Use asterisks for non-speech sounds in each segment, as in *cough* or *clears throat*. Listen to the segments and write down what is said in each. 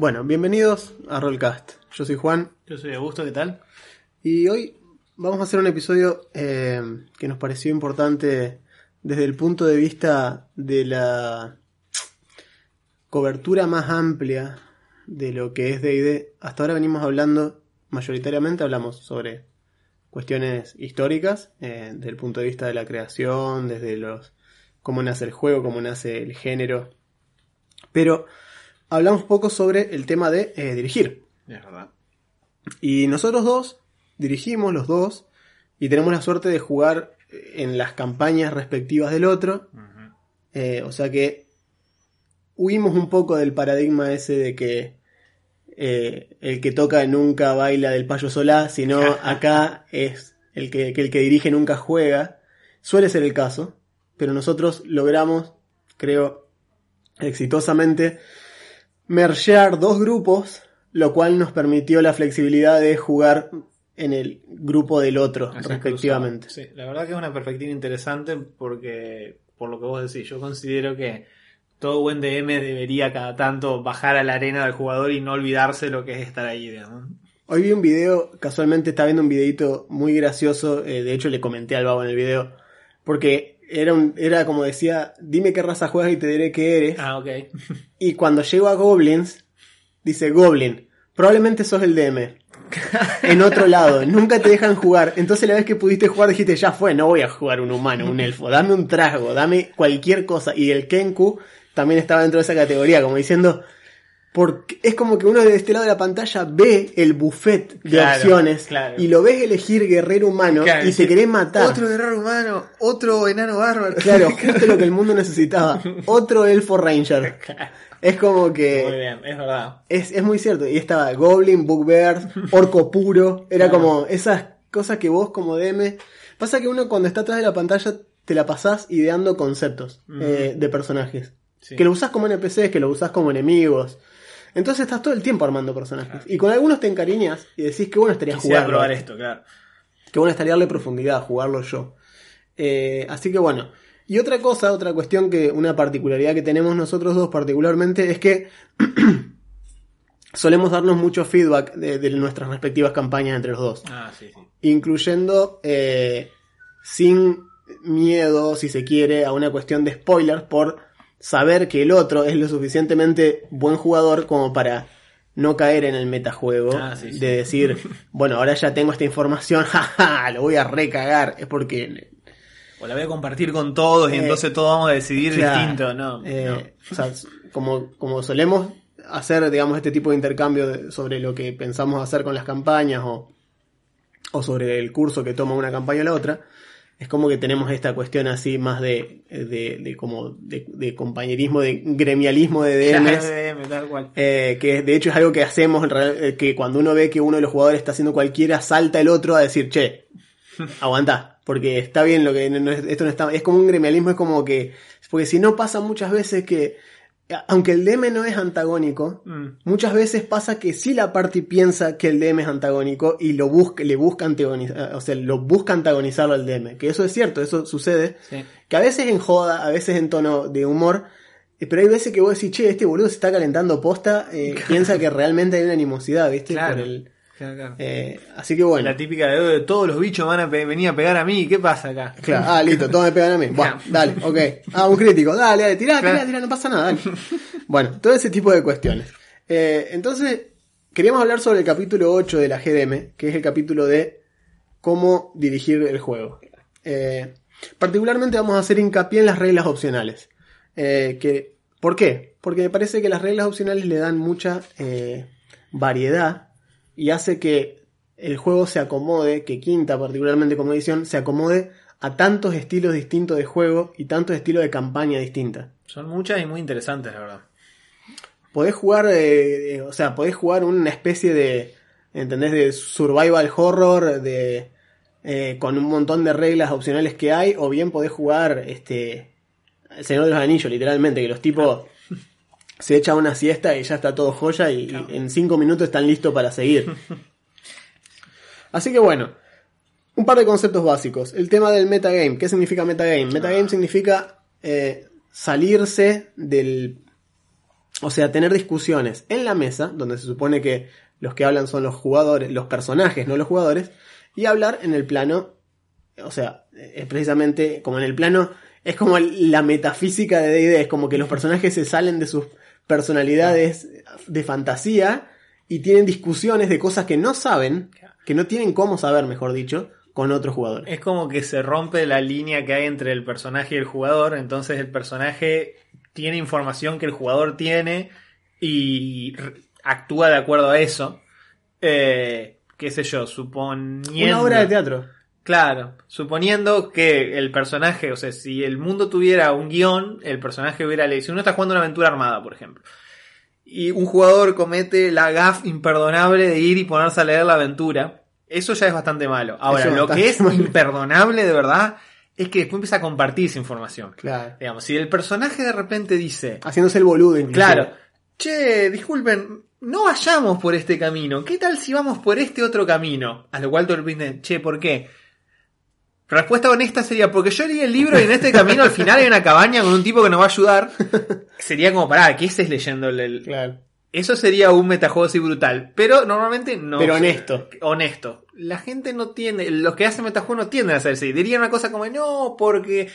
Bueno, bienvenidos a Rollcast. Yo soy Juan Yo soy Augusto, ¿qué tal? y hoy vamos a hacer un episodio eh, que nos pareció importante desde el punto de vista de la cobertura más amplia de lo que es D&D. Hasta ahora venimos hablando, mayoritariamente hablamos sobre cuestiones históricas, eh, desde el punto de vista de la creación, desde los cómo nace el juego, cómo nace el género. Pero hablamos poco sobre el tema de eh, dirigir. Es verdad. Y nosotros dos dirigimos los dos y tenemos la suerte de jugar en las campañas respectivas del otro. Eh, o sea que huimos un poco del paradigma ese de que eh, el que toca nunca baila del payo solá, sino *laughs* acá es el que, que el que dirige nunca juega. Suele ser el caso, pero nosotros logramos, creo, exitosamente mergear dos grupos, lo cual nos permitió la flexibilidad de jugar en el grupo del otro, Así respectivamente. Sí, la verdad que es una perspectiva interesante porque, por lo que vos decís, yo considero que todo buen DM debería cada tanto bajar a la arena del jugador y no olvidarse lo que es estar ahí, digamos. Hoy vi un video, casualmente estaba viendo un videito muy gracioso, eh, de hecho le comenté al babo en el video, porque era, un, era como decía, dime qué raza juegas y te diré qué eres. Ah, ok. *laughs* Y cuando llego a Goblins, dice Goblin, probablemente sos el DM. *laughs* en otro lado, nunca te dejan jugar. Entonces la vez que pudiste jugar dijiste, ya fue, no voy a jugar un humano, un elfo, dame un trasgo, dame cualquier cosa. Y el Kenku también estaba dentro de esa categoría, como diciendo, porque es como que uno de este lado de la pantalla ve el buffet de Claro, opciones claro. y lo ves elegir guerrero humano Claro, y te querés matar. Otro guerrero humano, otro enano bárbaro. Claro, *laughs* justo lo que el mundo necesitaba. Otro elfo ranger. Es como Muy que bien, es verdad. es, es muy cierto. Y estaba Goblin, Bugbear, Orco Puro. Era como esas cosas que vos como DM... Pasa que uno cuando está atrás de la pantalla te la pasás ideando conceptos eh, de personajes. Sí. Que lo usás como NPCs, que lo usás como enemigos. Entonces estás todo el tiempo armando personajes. Y con algunos te encariñas y decís que bueno estaría Quisiera jugarlo. probar esto, claro. Que bueno estaría darle profundidad, jugarlo yo. Eh, así que bueno. Y otra cosa, otra cuestión que, una particularidad que tenemos nosotros dos particularmente es que *clears throat* solemos darnos mucho feedback de, de nuestras respectivas campañas entre los dos. Ah, sí, sí. Incluyendo eh, sin miedo, si se quiere, a una cuestión de spoilers por saber que el otro es lo suficientemente buen jugador como para no caer en el metajuego Ah, sí, sí. de decir, *laughs* bueno, ahora ya tengo esta información, *laughs* jaja, lo voy a recagar. Es porque O la voy a compartir con todos y Eh, entonces todos vamos a decidir Claro. distinto, ¿no? Eh, no. o sea, como, como solemos hacer, digamos, este tipo de intercambio de- sobre lo que pensamos hacer con las campañas o, o sobre el curso que toma una campaña o la otra, es como que tenemos esta cuestión así más de, de, de como de, de compañerismo, de gremialismo de DMs. Claro, DM, tal cual. eh, que de hecho es algo que hacemos, eh, que cuando uno ve que uno de los jugadores está haciendo cualquiera, salta el otro a decir, che, *laughs* aguanta, porque está bien lo que no- esto no está, es como un gremialismo, es como que, porque si no pasa muchas veces que, aunque el DM no es antagónico, Mm. muchas veces pasa que sí la party piensa que el DM es antagónico y lo busca, le busca antagonizar, o sea, lo busca antagonizarlo al DM, que eso es cierto, eso sucede, Sí. que a veces en joda, a veces en tono de humor, eh, pero hay veces que vos decís, che, este boludo se está calentando posta, eh, *laughs* piensa que realmente hay una animosidad, ¿viste? Claro. Por el, Claro, claro. eh, así que bueno. La típica de "Eh, todos los bichos van a venir a pegar a mí, ¿qué pasa acá? Claro, ah, listo, todos me pegan a mí. *laughs* Bueno, dale, ok. Ah, un crítico, dale, dale, tirá, tirá, tirá, no pasa nada, dale. Bueno, todo ese tipo de cuestiones. Eh, entonces, queríamos hablar sobre el capítulo 8 de la GDM, que es el capítulo de cómo dirigir el juego. Eh, particularmente vamos a hacer hincapié en las reglas opcionales. Eh, que, ¿Por qué? Porque me parece que las reglas opcionales le dan mucha eh, variedad y hace que el juego se acomode, que Quinta particularmente como edición, se acomode a tantos estilos distintos de juego y tantos estilos de campaña distintas. Son muchas y muy interesantes, la verdad. podés jugar, eh, eh, o sea, podés jugar una especie de, ¿entendés? De survival horror, de, eh, con un montón de reglas opcionales que hay, o bien podés jugar, este, El Señor de los Anillos, literalmente, que los tipos se echan una siesta y ya está todo joya y, y en cinco minutos están listos para seguir. *laughs* Así que bueno, un par de conceptos básicos. El tema del metagame. ¿Qué significa metagame? Metagame significa eh, salirse del... O sea, tener discusiones en la mesa, donde se supone que los que hablan son los jugadores, los personajes, no los jugadores, y hablar en el plano, o sea, es precisamente como en el plano, es como la metafísica de D&D, es como que los personajes se salen de sus personalidades de fantasía y tienen discusiones de cosas que no saben, que no tienen cómo saber, mejor dicho, con otros jugadores. Es como que se rompe la línea que hay entre el personaje y el jugador, entonces el personaje tiene información que el jugador tiene y actúa de acuerdo a eso. Eh, qué sé yo, suponiendo... Una obra de teatro. Claro, suponiendo que el personaje, o sea, si el mundo tuviera un guion, el personaje hubiera leído. Si uno está jugando una aventura armada, por ejemplo, y un jugador comete la gaf imperdonable de ir y ponerse a leer la aventura, eso ya es bastante malo. Ahora, Eso lo que es malo. imperdonable de verdad es que después empieza a compartir esa información. Claro. Digamos, si el personaje de repente dice, Haciéndose el boludo incluso. Claro. Che, disculpen, no vayamos por este camino. ¿Qué tal si vamos por este otro camino? A lo cual todo el che, ¿por qué? Respuesta honesta sería, porque yo leí el libro y en este camino al final hay una cabaña con un tipo que nos va a ayudar. *laughs* Sería como, pará, ¿qué estés leyendo? el- Claro. Eso sería un metajuego así brutal. Pero normalmente no. Pero honesto. Honesto. La gente no tiende, los que hacen metajuego no tienden a hacer así. Dirían una cosa como, no, porque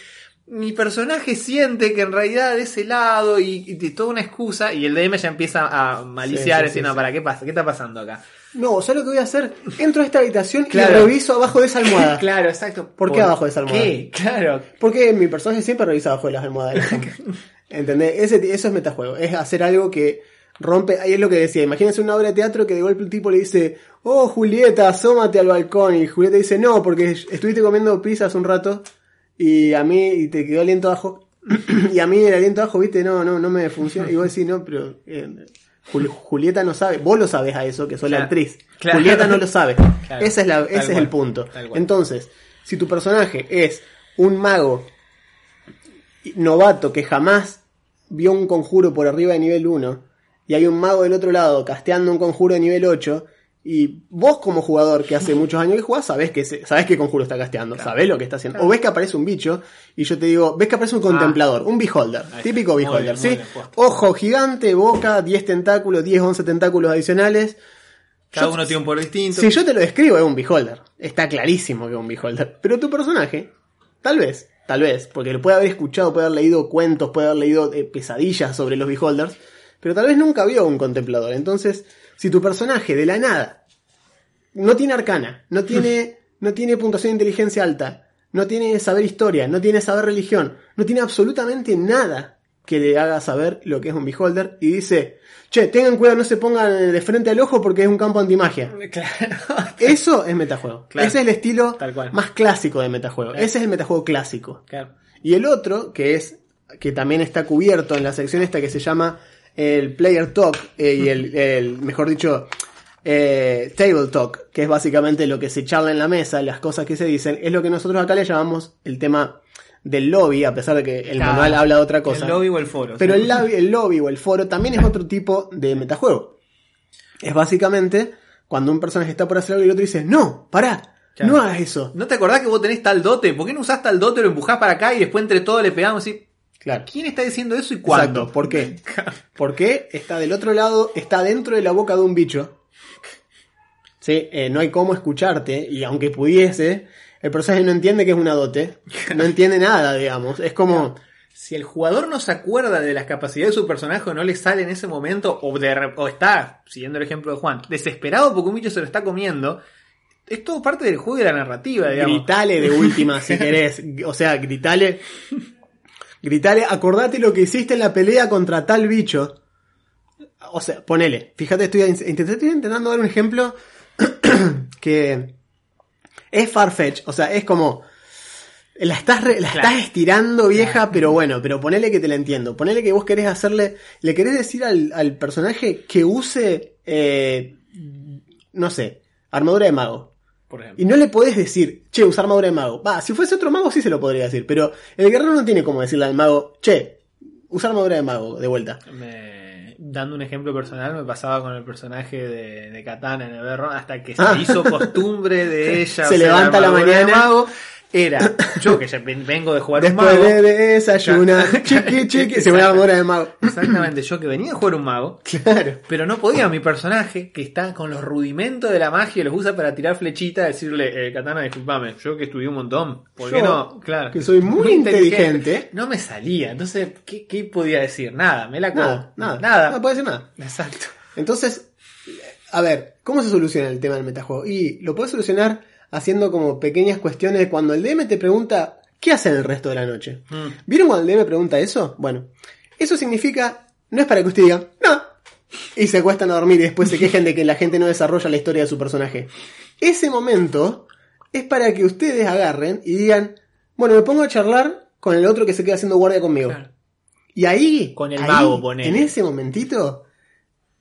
mi personaje siente que en realidad de ese lado y, y de toda una excusa y el DM ya empieza a maliciar, Sí, sí, no, para, ¿qué pasa? ¿Qué está pasando acá? No, ¿sabes lo que voy a hacer? Entro a esta habitación Claro. y reviso abajo de esa almohada. *laughs* Claro, exacto. ¿Por qué abajo de esa almohada? ¿Qué? Claro. Porque mi personaje siempre revisa abajo de las almohadas. *laughs* ¿Entendés? Ese, eso es metajuego. Es hacer algo que rompe. Ahí es lo que decía. Imagínense una obra de teatro que de golpe el tipo le dice: Oh, Julieta, asómate al balcón. Y Julieta dice: No, porque estuviste comiendo pizza hace un rato y a mí y te quedó aliento abajo. *clears throat* y a mí el aliento abajo, viste, no, no, no me funciona. Y vos decís: No, pero. eh, Jul- Julieta no sabe, vos lo sabes a eso, que sos la actriz. Claro. Julieta no lo *laughs* sabe. Claro. Ese es, la, ese es cual. el punto. Entonces, si tu personaje es un mago novato que jamás vio un conjuro por arriba de nivel 1 y hay un mago del otro lado casteando un conjuro de nivel 8 y vos como jugador que hace muchos años que jugás sabés que sabés qué conjuro está casteando, sabés lo que está haciendo. O ves que aparece un bicho y yo te digo, ves que aparece un contemplador, un beholder, típico beholder, ¿sí? bien. Ojo gigante, boca, 10 tentáculos, 10, 11 tentáculos adicionales. Cada Yo- uno tiene un poder distinto. si yo te lo describo, es un beholder. Está clarísimo que es un beholder. Pero tu personaje, tal vez, tal vez, porque lo puede haber escuchado, puede haber leído cuentos, puede haber leído eh, pesadillas sobre los beholders, pero tal vez nunca vio un contemplador. Entonces, si tu personaje de la nada no tiene arcana, no tiene, *laughs* no tiene puntuación de inteligencia alta, no tiene saber historia, no tiene saber religión, no tiene absolutamente nada que le haga saber lo que es un beholder y dice, che, tengan cuidado, no se pongan de frente al ojo porque es un campo antimagia. *laughs* Claro. Eso es metajuego. Claro. Ese es el estilo Tal cual. más clásico de metajuego. Claro. Ese es el metajuego clásico. Claro. Y el otro, que es que también está cubierto en la sección esta que se llama el Player Talk, eh, y el, el, mejor dicho, eh, Table Talk, que es básicamente lo que se charla en la mesa, las cosas que se dicen, es lo que nosotros acá le llamamos el tema del lobby, a pesar de que el Claro. manual habla de otra cosa. El lobby o el foro. Pero sí. el, lobby, el lobby o el foro también es otro tipo de metajuego. Es básicamente cuando un personaje está por hacer algo y el otro dice, no, pará, Claro. no hagas eso. ¿No te acordás que vos tenés tal dote? ¿Por qué no usás tal dote, lo empujás para acá y después entre todos le pegamos y... Claro. ¿Quién está diciendo eso y cuándo? Exacto. ¿Por qué? *laughs* Porque está del otro lado, está dentro de la boca de un bicho. Sí, eh, no hay cómo escucharte y aunque pudiese, el personaje no entiende que es una dote. No entiende nada, digamos. Es como... Si el jugador no se acuerda de las capacidades de su personaje o no le sale en ese momento, o, de, o está, siguiendo el ejemplo de Juan, desesperado porque un bicho se lo está comiendo, es todo parte del juego y de la narrativa, digamos. Gritale de última si *laughs* querés. O sea, gritale. Gritale, acordate lo que hiciste en la pelea contra tal bicho. O sea, ponele. Fíjate, estoy, int- estoy intentando dar un ejemplo *clears throat* que es farfetch. O sea, es como. La estás, re- la Claro. estás estirando, vieja, pero bueno, pero ponele que te la entiendo. Ponele que vos querés hacerle, le querés decir al, al personaje que use, eh, no sé, armadura de mago. Por ejemplo. Y no le podés decir, che, usa armadura de mago. Va, si fuese otro mago sí se lo podría decir, pero el guerrero no tiene como decirle al mago, che, usa armadura de mago de vuelta. Me- dando un ejemplo personal, me pasaba con el personaje de, de Katana en el berro hasta que se Ah. hizo costumbre de *laughs* ella. Se levanta la de mañana. mago. Era *coughs* yo que vengo de jugar un Después mago. de desayunar, chiqui, *laughs* chiqui, se pone armadura de mago. Exactamente, yo que venía a jugar un mago, Claro. pero no podía mi personaje, que está con los rudimentos de la magia y los usa para tirar flechitas, decirle, eh, Katana, disculpame, yo que estudié un montón. ¿Por qué no? Claro. que soy muy inteligente. No me salía, entonces, ¿qué, qué podía decir? Nada, me la como. Nada, nada, Nada. No puede decir nada. Exacto. Entonces, a ver, ¿cómo se soluciona el tema del metajuego? Y lo puedes solucionar haciendo como pequeñas cuestiones cuando el DM te pregunta, ¿qué hacen el resto de la noche? Mm. ¿Vieron cuando el DM pregunta eso? Bueno, eso significa, no es para que usted diga, no, y se acuestan a dormir y después se quejen de que la gente no desarrolla la historia de su personaje. Ese momento es para que ustedes agarren y digan, bueno, me pongo a charlar con el otro que se queda haciendo guardia conmigo. Claro. Y ahí, Con el ahí, mago, ponele. en ese momentito,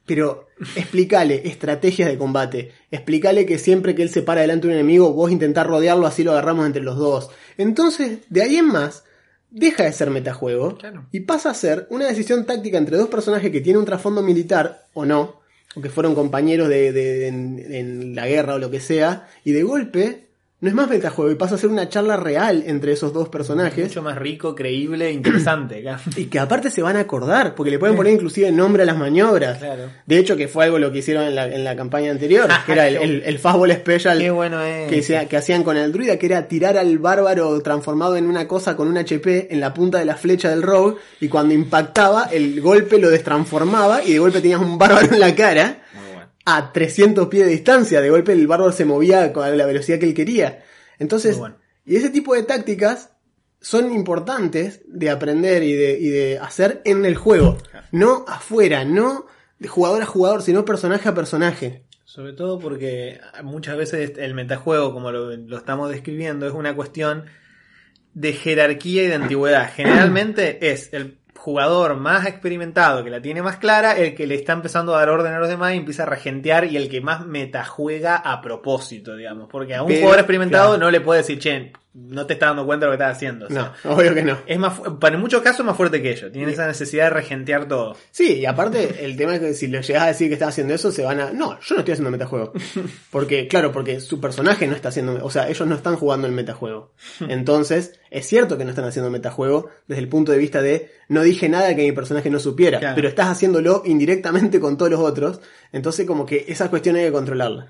pero explícale estrategias de combate, explícale que siempre que él se para delante de un enemigo, vos intentás rodearlo, así lo agarramos entre los dos. Entonces, de ahí en más, deja de ser metajuego Claro. y pasa a ser una decisión táctica entre dos personajes que tienen un trasfondo militar o no, o que fueron compañeros de, de- en, en la guerra o lo que sea, y de golpe no es más metajuego y pasa a ser una charla real entre esos dos personajes. Mucho más rico, creíble, interesante. *clears throat* Y que aparte se van a acordar, porque le pueden poner inclusive nombre a las maniobras. Claro. De hecho, que fue algo lo que hicieron en la, en la campaña anterior, *laughs* que era el, el, el Fastball Special Qué bueno es. que, se- que hacían con el druida, que era tirar al bárbaro transformado en una cosa con un HP en la punta de la flecha del rogue, y cuando impactaba, el golpe lo destransformaba, y de golpe tenías un bárbaro en la cara. A 300 pies de distancia. De golpe el bárbaro se movía con la velocidad que él quería. Entonces, bueno. y ese tipo de tácticas son importantes de aprender y de, y de hacer en el juego. No afuera, no de jugador a jugador, sino personaje a personaje. Sobre todo porque muchas veces el metajuego, como lo, lo estamos describiendo, es una cuestión de jerarquía y de antigüedad. Generalmente es el jugador más experimentado, que la tiene más clara, el que le está empezando a dar orden a los demás y empieza a regentear y el que más metajuega a propósito, digamos. Porque a un Pero, jugador experimentado claro. no le puede decir, che, no te estás dando cuenta de lo que estás haciendo. O sea, No, *laughs* obvio que no. Es más, para muchos casos más fuerte que ellos. Tienen esa necesidad de regentear todo. Sí, y aparte el tema es que si le llegas a decir que estás haciendo eso, se van a... No, yo no estoy haciendo metajuego. *laughs* Porque, claro, porque su personaje no está haciendo... O sea, ellos no están jugando el metajuego. Entonces, es cierto que no están haciendo metajuego desde el punto de vista de no dije nada que mi personaje no supiera, Claro. pero estás haciéndolo indirectamente con todos los otros. Entonces, como que esa cuestión hay que controlarla.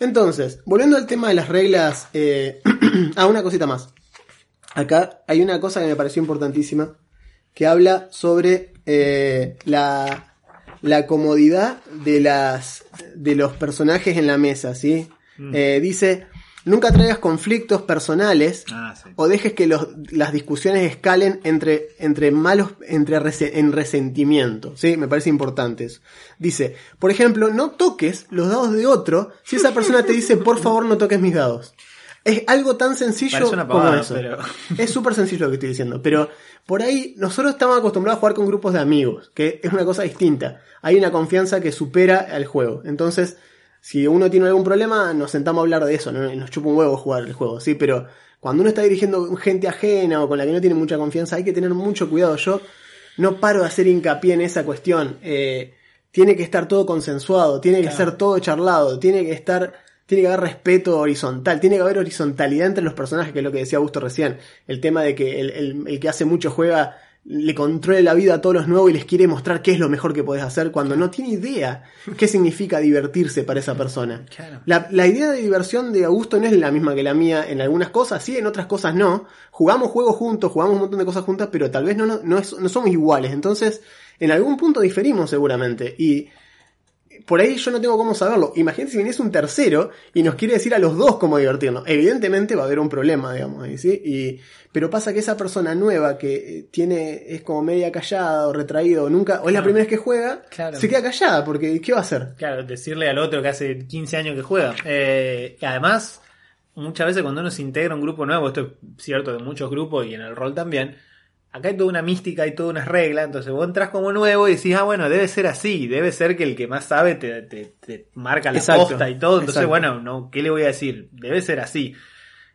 Entonces, volviendo al tema de las reglas... Eh... *clears throat* ah, una cosita más. Acá hay una cosa que me pareció importantísima, que habla sobre eh, la, la comodidad de, las, de los personajes en la mesa, ¿sí? Eh, dice, nunca traigas conflictos personales Ah, sí. o dejes que los- las discusiones escalen entre, entre malos, entre rese- en resentimiento, ¿sí? Me parece importante eso. Dice, por ejemplo, no toques los dados de otro si esa persona te dice, por favor, no toques mis dados. Es algo tan sencillo una como pavada, eso. pero- Es súper sencillo lo que estoy diciendo, pero por ahí nosotros estamos acostumbrados a jugar con grupos de amigos, que es una cosa distinta. Hay una confianza que supera al juego. Entonces, si uno tiene algún problema, nos sentamos a hablar de eso, ¿no? nos chupa un huevo jugar el juego, ¿sí? Pero cuando uno está dirigiendo gente ajena o con la que no tiene mucha confianza, hay que tener mucho cuidado. Yo no paro de hacer hincapié en esa cuestión. Eh, tiene que estar todo consensuado, tiene que ser todo charlado, tiene que estar, tiene que haber respeto horizontal, tiene que haber horizontalidad entre los personajes, que es lo que decía Augusto recién. El tema de que el, el- el que hace mucho juega le controle la vida a todos los nuevos y les quiere mostrar qué es lo mejor que podés hacer cuando no tiene idea qué significa divertirse para esa persona. Claro. La, la idea de diversión de Augusto no es la misma que la mía en algunas cosas, sí, en otras cosas no. Jugamos juegos juntos, jugamos un montón de cosas juntas, pero tal vez no, no, no, es- no somos iguales. Entonces, en algún punto diferimos seguramente. Y por ahí yo no tengo cómo saberlo. Imagínate si viniese un tercero y nos quiere decir a los dos cómo divertirnos. Evidentemente va a haber un problema, digamos, ¿sí? Y, pero pasa que esa persona nueva que eh, tiene, es como media callada o retraído, o nunca, o es la Claro. primera vez que juega, Claro. se queda callada, porque ¿qué va a hacer? Claro, decirle al otro que hace 15 años que juega. Eh, además, muchas veces cuando uno se integra a un grupo nuevo, esto es cierto de muchos grupos y en el rol también, acá hay toda una mística, hay toda una regla, entonces vos entras como nuevo y decís, ah, bueno, debe ser así, debe ser que el que más sabe te, te- te marca la Exacto, posta y todo, entonces exacto. bueno, no, ¿qué le voy a decir? Debe ser así.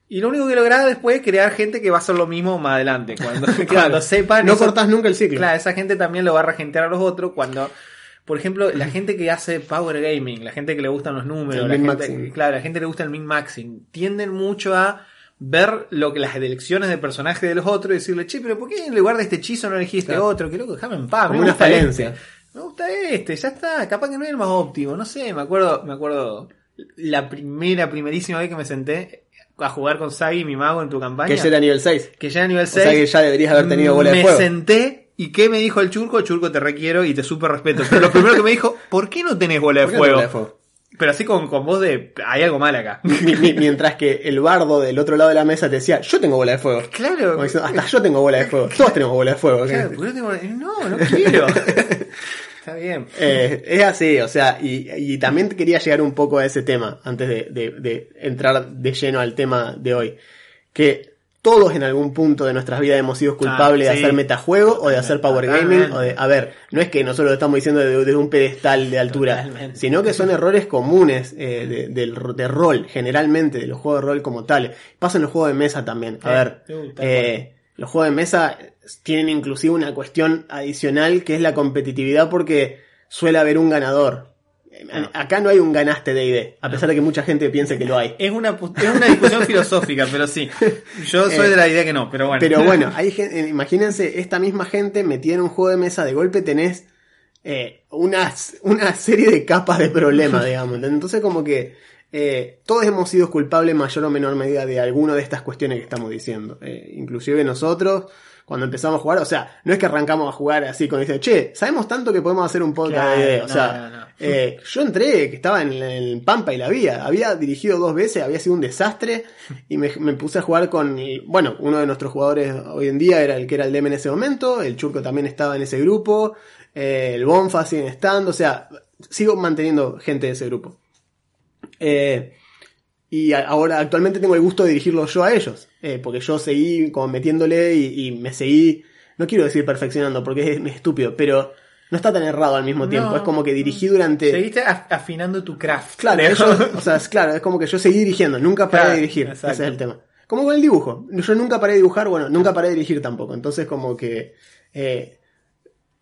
Y lo único que lográs después es crear gente que va a hacer lo mismo más adelante, cuando, *laughs* cuando sepan... No eso- cortás nunca el ciclo. Claro, esa gente también lo va a regentear a los otros cuando, por ejemplo, la gente que hace power gaming, la gente que le gustan los números, El la gente, min-maxing. claro, la gente que le gusta el min maxing, tienden mucho a ver lo que las elecciones de personaje de los otros y decirle, che, pero ¿por qué en lugar de este hechizo no elegiste Claro. otro? Que loco, déjame en paz. Como me una gusta falencia. este. Me gusta este, ya está, capaz que no es el más óptimo, no sé, me acuerdo, me acuerdo la primera, primerísima vez que me senté a jugar con Sagi, mi mago, en tu campaña. Que ya era nivel 6. que ya era nivel O 6. sea que ya deberías haber tenido bola de Me fuego. senté y ¿qué me dijo el churco? Churco, te requiero y te súper respeto. Pero lo primero que me dijo, *laughs* ¿por qué no tenés bola de, ¿Por qué no fuego? bola de fuego? Pero así con, con voz de, hay algo mal acá. Mi- mi- Mientras que el bardo del otro lado de la mesa te decía, yo tengo bola de fuego. Claro. Diciendo, hasta yo tengo bola de fuego. Todos tenemos bola de fuego. Claro, ¿por qué no tengo No, no quiero. *laughs* Está bien. Eh, es así, o sea, y, y también quería llegar un poco a ese tema antes de, de- de entrar de lleno al tema de hoy. Que todos en algún punto de nuestras vidas hemos sido culpables Ah, de sí. hacer metajuego o de hacer power gaming o de, a ver, no es que nosotros lo estamos diciendo desde, desde un pedestal de altura, Totalmente. sino que son errores comunes eh, de, del- de rol, generalmente, de los juegos de rol como tales. Pasa en los juegos de mesa también. A ver, Uh, tal eh, los juegos de mesa tienen inclusive una cuestión adicional que es la competitividad porque suele haber un ganador. Eh, Acá no hay un ganaste de ID, a pesar de que mucha gente piense que lo hay. Es una, es una discusión *laughs* filosófica, pero sí. Yo soy Eh, de la idea que no, pero bueno. Pero bueno, *laughs* hay gen- eh, imagínense esta misma gente metida en un juego de mesa, de golpe tenés eh, una, una serie de capas de problemas, *laughs* digamos. Entonces como que eh, todos hemos sido culpables en mayor o menor medida de alguna de estas cuestiones que estamos diciendo. Eh, inclusive nosotros, cuando empezamos a jugar, o sea, no es que arrancamos a jugar así con dice, che, sabemos tanto que podemos hacer un podcast Claro. O no, sea, no, no. eh, yo entré, que estaba en, en Pampa y la vía, había dirigido dos veces, había sido un desastre *laughs* y me, me puse a jugar con, bueno, uno de nuestros jugadores hoy en día era el que era el DM en ese momento, el Churco también estaba en ese grupo, eh, el Bonfa sigue estando, o sea, sigo manteniendo gente de ese grupo. Eh, y ahora actualmente tengo el gusto de dirigirlo yo a ellos, eh, porque yo seguí como metiéndole y, y me seguí, no quiero decir perfeccionando porque es, es estúpido, pero no está tan errado al mismo tiempo, No. es como que dirigí durante... Seguiste af- afinando tu craft. Claro, o sea, es claro, es como que yo seguí dirigiendo, nunca paré Claro, de dirigir, exacto. ese es el tema. Como con el dibujo, yo nunca paré de dibujar, bueno, nunca paré de dirigir tampoco, entonces como que, eh,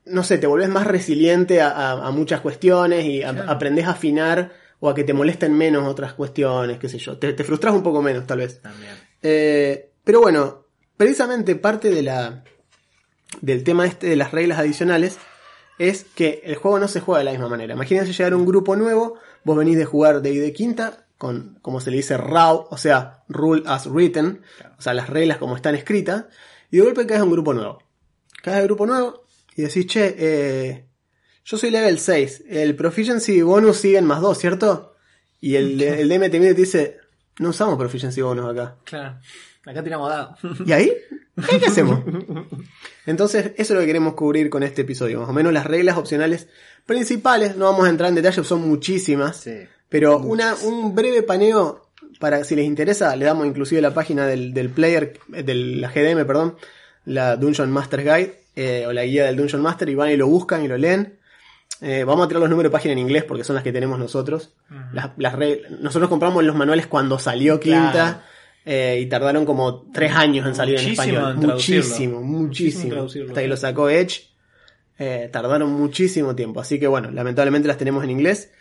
no sé, te volvés más resiliente a, a- a muchas cuestiones y a- Claro. aprendés a afinar o a que te molesten menos otras cuestiones, qué sé yo, te, te frustras un poco menos tal vez. También. Eh, pero bueno, precisamente parte de la del tema este de las reglas adicionales es que el juego no se juega de la misma manera. Imagínense llegar a un grupo nuevo, vos venís de jugar de de quinta con como se le dice RAW, o sea, rule as written, o sea, las reglas como están escritas, y de golpe caes a un grupo nuevo. Caes a un grupo nuevo y decís, "Che, eh, yo soy level 6, el proficiency bonus sigue en más 2, ¿cierto?" Y el, el DM te mira y te dice, "No usamos proficiency bonus acá." Claro. Acá tiramos dado. ¿Y ahí? *laughs* ¿Qué, qué hacemos? Entonces, eso es lo que queremos cubrir con este episodio. Más o menos las reglas opcionales principales. No vamos a entrar en detalle, son muchísimas. Sí. Pero una, un breve paneo, para si les interesa, le damos inclusive la página del, del player, de la GDM, perdón, la Dungeon Master Guide, eh, o la guía del Dungeon Master, y van y lo buscan y lo leen. Eh, vamos a tirar los números de página en inglés porque son las que tenemos nosotros. las, las reg- nosotros compramos los manuales cuando salió Claro. Quinta eh, y tardaron como tres años en salir en español. en muchísimo, Muchísimo muchísimo. Hasta que lo sacó Edge. eh, tardaron muchísimo tiempo. Así que bueno, lamentablemente las tenemos en inglés.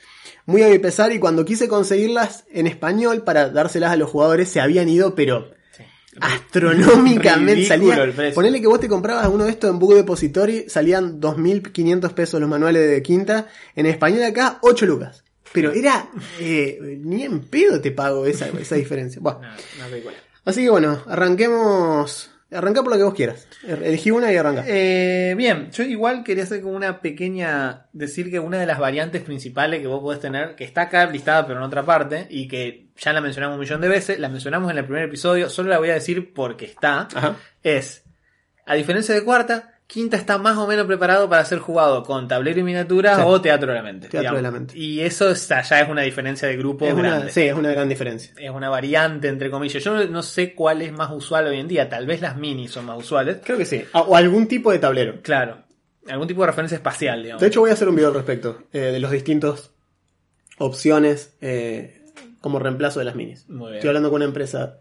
Muy a mi pesar, y cuando quise conseguirlas en español para dárselas a los jugadores, se habían ido, pero astronómicamente. Salía, ponele que vos te comprabas uno de estos en Book Depository, salían 2.500 pesos los manuales de quinta. En español acá, 8 lucas. Pero era, eh, ni en pedo te pago esa, esa diferencia. Bueno, No, no así que bueno, arranquemos. Arranca por lo que vos quieras. Elegí una y arranca. Eh, bien, yo igual quería hacer como una pequeña. Decir que una de las variantes principales que vos podés tener, que está acá listada pero en otra parte, y que ya la mencionamos un millón de veces, la mencionamos en el primer episodio, solo la voy a decir porque está, Ajá. es. A diferencia de cuarta, Quinta está más o menos preparado para ser jugado con tablero y miniaturas Sí. o teatro de la mente. Teatro de la mente. Y eso es- ya es una diferencia de grupo Es una, grande. sí, es una gran diferencia. Es una variante, entre comillas. Yo no- sé cuál es más usual hoy en día. Tal vez las minis son más usuales. Creo que sí. Ah, O algún tipo de tablero. Claro. Algún tipo de referencia espacial, digamos. De hecho, voy a hacer un video al respecto eh, de los distintos opciones eh, como reemplazo de las minis. Muy bien. Estoy hablando con una empresa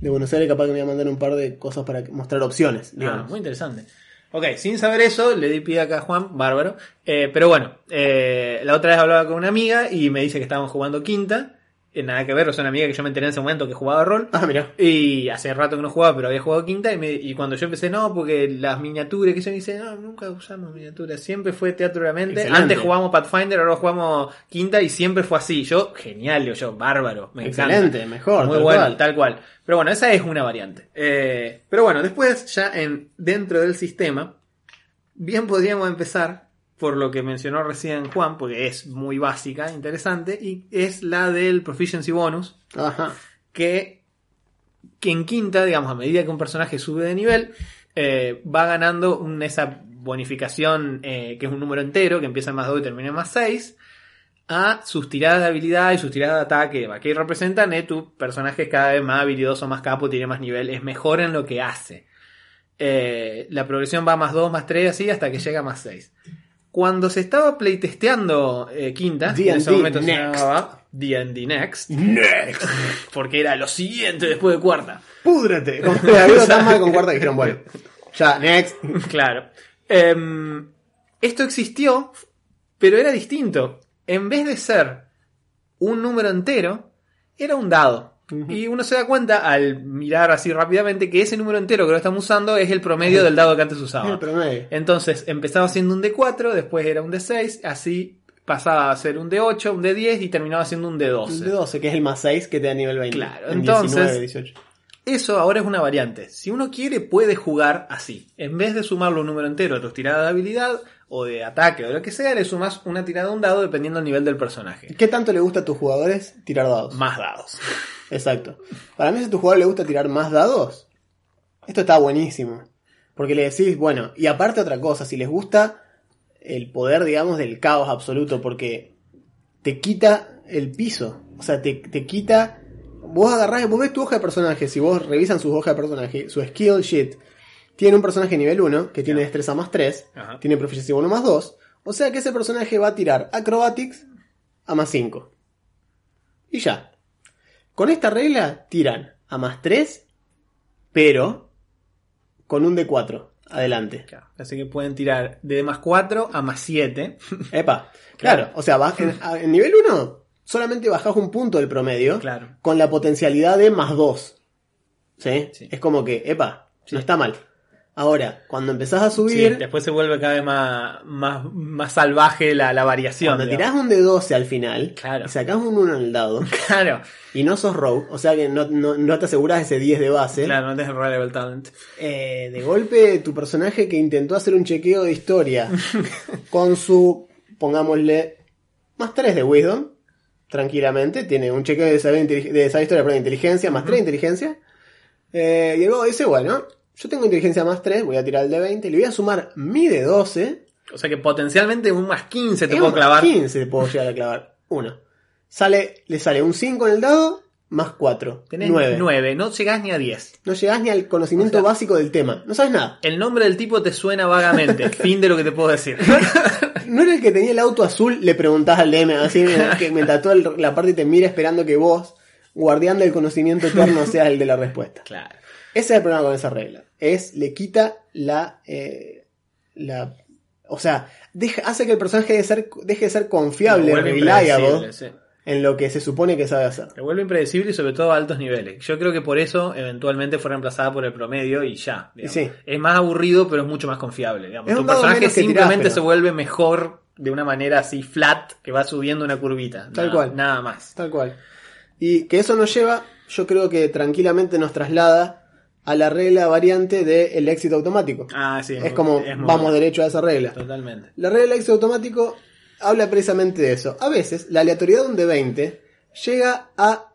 de Buenos Aires, capaz que me voy a mandar un par de cosas para mostrar opciones. Ah, muy interesante. Ok, sin saber eso, le di pie acá a Juan, bárbaro. Eh, pero bueno, eh, la otra vez hablaba con una amiga y me dice que estábamos jugando quinta. Eh, nada que ver, es una amiga que yo me enteré en ese momento que jugaba rol. Ah, mira. Y hace rato que no jugaba, pero había jugado quinta. Y, me- y cuando yo empecé, no, porque las miniaturas, que yo me dice, no, nunca usamos miniaturas. Siempre fue teatro de la mente. Excelente. Antes jugamos Pathfinder, ahora jugamos quinta y siempre fue así. Yo, genial, digo yo, bárbaro. Me encanta. Excelente, mejor. Muy tal bueno, cual. tal cual. Pero bueno, esa es una variante. Eh, pero bueno, después, ya en, dentro del sistema, bien podríamos empezar por lo que mencionó recién Juan, porque es muy básica, interesante, y es la del Proficiency Bonus, Ajá. que, que en quinta, digamos, a medida que un personaje sube de nivel, eh, va ganando un- esa bonificación eh, que es un número entero, que empieza en más 2 y termina en más 6, a sus tiradas de habilidad y sus tiradas de ataque, que representan eh, tu personaje es cada vez más habilidoso, más capo, tiene más nivel, es mejor en lo que hace. Eh, la progresión va a más 2, más 3, así hasta que llega a más 6. Cuando se estaba playtesteando eh, Quinta, en ese momento se Next. llamaba D&D Next, Next. *laughs* porque era lo siguiente después de cuarta. *laughs* Como tan mal con cuarta que dijeron, bueno, ya, next. *laughs* Claro. Em, esto existió, pero era distinto. En vez de ser un número entero, era un dado. Y uno se da cuenta al mirar así rápidamente que ese número entero que lo estamos usando es el promedio del dado que antes Es *laughs* el usaba. promedio. Entonces empezaba siendo un D4, después era un D6, así pasaba a ser un D8, un D10 y terminaba siendo un D12. El de 12, que es el más 6 que te da nivel 20. Claro, En entonces- 19, 18. Eso ahora es una variante. Si uno quiere, puede jugar así. En vez de sumarle un número entero a tus tiradas de habilidad o de ataque o lo que sea, le sumas una tirada de un dado dependiendo del nivel del personaje. ¿Qué tanto le gusta a tus jugadores tirar dados? Más dados. *laughs* Exacto. Para mí, si a tu jugador le gusta tirar más dados, esto está buenísimo. Porque le decís, bueno, y aparte otra cosa, si les gusta el poder, digamos, del caos absoluto, porque te quita el piso. O sea, te, te quita. Vos agarrás, vos ves tu hoja de personaje, si vos revisan su hoja de personaje, su skill sheet, tiene un personaje nivel 1, que tiene destreza más 3, Ajá. tiene proficiencia 1 más 2, o sea que ese personaje va a tirar acrobatics a más 5. Y ya. Con esta regla tiran a más 3, pero con un D4. Adelante. Claro. Así que pueden tirar de más 4 a más 7. *laughs* Epa. Claro. Claro. O sea, baj- en, en nivel 1 solamente bajás un punto del promedio Claro. con la potencialidad de más 2. ¿Sí? Sí. Es como que, epa, Sí. no está mal. Ahora, cuando empezás a Sí, subir, después se vuelve cada vez más, más, más salvaje la, la variación. cuando digamos. tirás un de 12 al final, Claro. y sacás un 1 en el dado, *laughs* Claro, y no sos rogue, o sea que no, no- no te asegurás ese 10 de base, claro, no tienes Reliable Talent. eh, de golpe tu personaje que intentó hacer un chequeo de historia *laughs* con su, pongámosle, más 3 de Wisdom, tranquilamente, tiene un chequeo de saber, de saber historia, pero de inteligencia, más 3 de inteligencia, eh, y luego dice, bueno, yo tengo inteligencia más 3, voy a tirar el de 20, le voy a sumar mi de 12, O sea que potencialmente un más 15 te puedo clavar. 15 puedo llegar a clavar, uno. Sale, le sale un 5 en el dado, más 4, Tenés 9. 9, no llegás ni a 10. No llegás ni al conocimiento O sea- básico del tema, no sabes nada. El nombre del tipo te suena vagamente. *laughs* fin de lo que te puedo decir. ¿No era el que tenía el auto azul? Le preguntás al DM, así que toda el- la parte te mira esperando que vos, guardián del conocimiento eterno, *laughs* seas el de la respuesta. claro. Ese es el problema con esa regla. Es, le quita la, eh, la, o sea, deja, hace que el personaje deje de ser, deje de ser confiable, reliable sí. en lo que se supone que sabe hacer. Te vuelve impredecible y sobre todo a altos niveles. Yo creo que por eso eventualmente fue reemplazada por el promedio y ya. Sí. Es más aburrido, pero es mucho más confiable. digamos. Tu personaje tirás, simplemente se vuelve mejor de una manera así flat que va subiendo una curvita. Tal Nada- cual. Nada más. Tal cual. Y que eso nos lleva, yo creo que tranquilamente nos traslada a la regla variante del éxito automático. Ah, sí. es como, es vamos derecho a esa regla. Totalmente. La regla del éxito automático habla precisamente de eso. A veces, la aleatoriedad de un de 20 llega a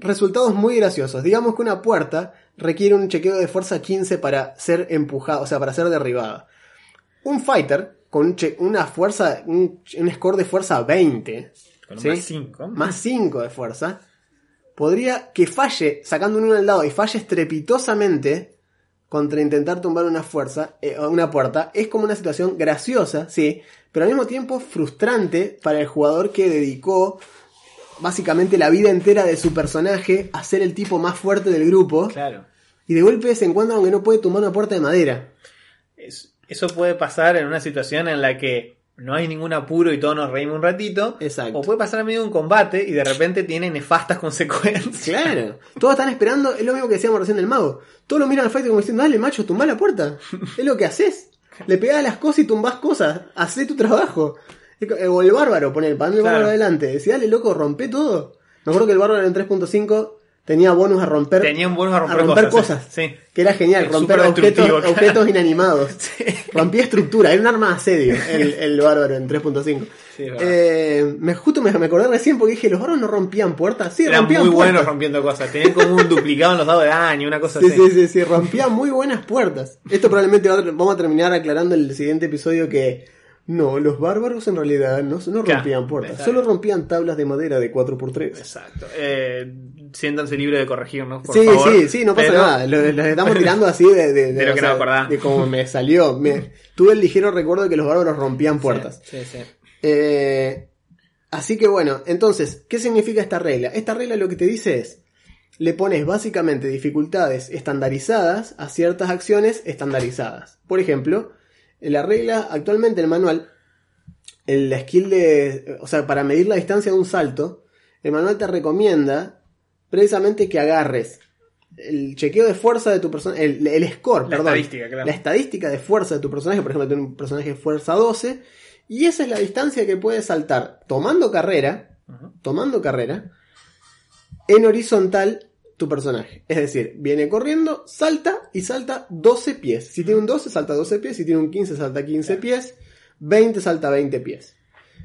resultados muy graciosos. Digamos que una puerta requiere un chequeo de fuerza 15 para ser empujada, o sea, para ser derribada. un fighter con un una fuerza, un, un score de fuerza 20, Con más 5. más 5 de fuerza, podría que falle, sacando un 1 al lado y falle estrepitosamente contra intentar tumbar una fuerza, eh, una puerta, es como una situación graciosa, sí, pero al mismo tiempo frustrante para el jugador que dedicó básicamente la vida entera de su personaje a ser el tipo más fuerte del grupo Claro. y de golpe se encuentra que no puede tumbar una puerta de madera. Es- eso puede pasar en una situación en la que no hay ningún apuro y todos nos reímos un ratito. Exacto. O puede pasar a medio de un combate y de repente tiene nefastas *laughs* consecuencias. Claro. Todos están esperando, es lo mismo que decíamos recién del mago. Todos lo miran al fighter como diciendo, dale macho, tumba la puerta. *laughs* Es lo que haces. Le pegás las cosas y tumbás cosas. Hacé tu trabajo. O el bárbaro, pone el pan del Claro. bárbaro adelante. Decía, dale loco, rompe todo. Me acuerdo que el bárbaro en 3.5 tenía bonus a romper, Tenía un bonus a romper, romper cosas. cosas. Sí. Que era genial, romper objetos, claro. objetos inanimados. *laughs* Sí. Rompía estructura, era un arma de asedio el, el bárbaro en 3.5. Sí, es verdad. eh, me, justo me, me acordé recién porque dije, los bárbaros no rompían puertas. Sí, Eran rompían muy puertas. buenos rompiendo cosas. Tenían como un duplicado en los dados de daño, una cosa Sí, así. sí, sí, sí, rompía muy buenas puertas. Esto probablemente va vamos a terminar aclarando en el siguiente episodio que no, los bárbaros en realidad no, no rompían puertas, solo rompían tablas de madera de 4x3. Exacto. Eh, siéntanse libres de corregirnos, por Sí, favor. sí, sí, no pasa Pero- nada. Lo- Los *laughs* estamos tirando así de, de, De lo que no me acordaba. de cómo me salió. Me, *laughs* tuve el ligero recuerdo de que los bárbaros rompían puertas. Sí, sí. Eh, así que bueno, entonces, ¿qué significa esta regla? Esta regla lo que te dice es, le pones básicamente dificultades estandarizadas a ciertas acciones estandarizadas. Por ejemplo, la regla actualmente en el manual, el la skill de, o sea, para medir la distancia de un salto, el manual te recomienda precisamente que agarres el chequeo de fuerza de tu personaje, el, el score, La perdón, estadística, claro. la estadística de fuerza de tu personaje, por ejemplo, tiene un personaje de fuerza 12, y esa es la distancia que puedes saltar tomando carrera, tomando carrera, en horizontal tu personaje. Es decir, viene corriendo, salta y salta 12 pies. Si tiene un 12, salta 12 pies. Si tiene un 15, salta 15 pies. 20, salta 20 pies.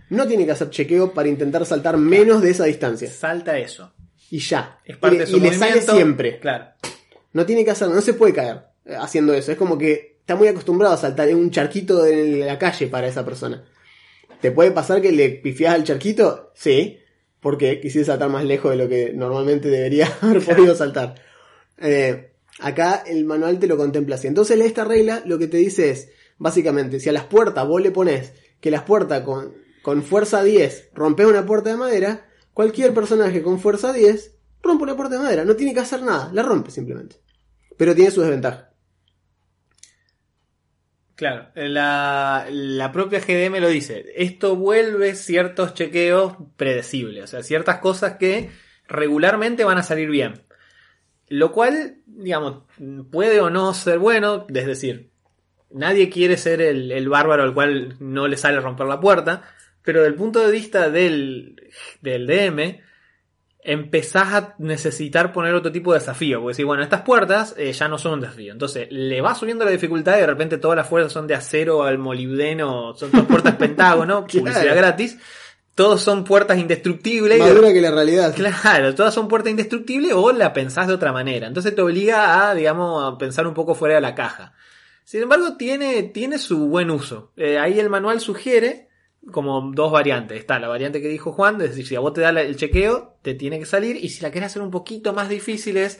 No tiene que hacer chequeo para intentar saltar menos de esa distancia. Salta eso. Y ya. Es parte y de su y le sale siempre. Claro. No tiene que hacer, no se puede caer eh, haciendo eso. Es como que está muy acostumbrado a saltar en un charquito de la calle para esa persona. ¿Te puede pasar que le pifias al charquito? Sí, porque quisiste saltar más lejos de lo que normalmente debería *laughs* haber podido saltar. Eh, acá el manual te lo contempla así. Entonces esta regla lo que te dice es, básicamente, si a las puertas vos le pones que las puertas con, con fuerza 10 rompes una puerta de madera, cualquier personaje con fuerza 10 rompe una puerta de madera. No tiene que hacer nada, la rompe simplemente. Pero tiene su desventaja. Claro, la, la propia GDM lo dice. Esto vuelve ciertos chequeos predecibles, o sea, ciertas cosas que regularmente van a salir bien. Lo cual, digamos, puede o no ser bueno, es decir, nadie quiere ser el, el bárbaro al cual no le sale romper la puerta, pero del punto de vista del, del DM, empezás a necesitar poner otro tipo de desafío. Porque si, bueno, estas puertas eh, ya no son un desafío. Entonces, le vas subiendo la dificultad y de repente todas las fuerzas son de acero al molibdeno, son todas puertas *laughs* pentágono, Claro. publicidad gratis. Todos son puertas indestructibles. y Más de- dura que la realidad. Claro, todas son puertas indestructibles o la pensás de otra manera. Entonces te obliga a, digamos, a pensar un poco fuera de la caja. Sin embargo, tiene, tiene su buen uso. Eh, ahí el manual sugiere como dos variantes. Está la variante que dijo Juan, es decir, si a vos te da el chequeo, te tiene que salir. Y si la querés hacer un poquito más difícil es,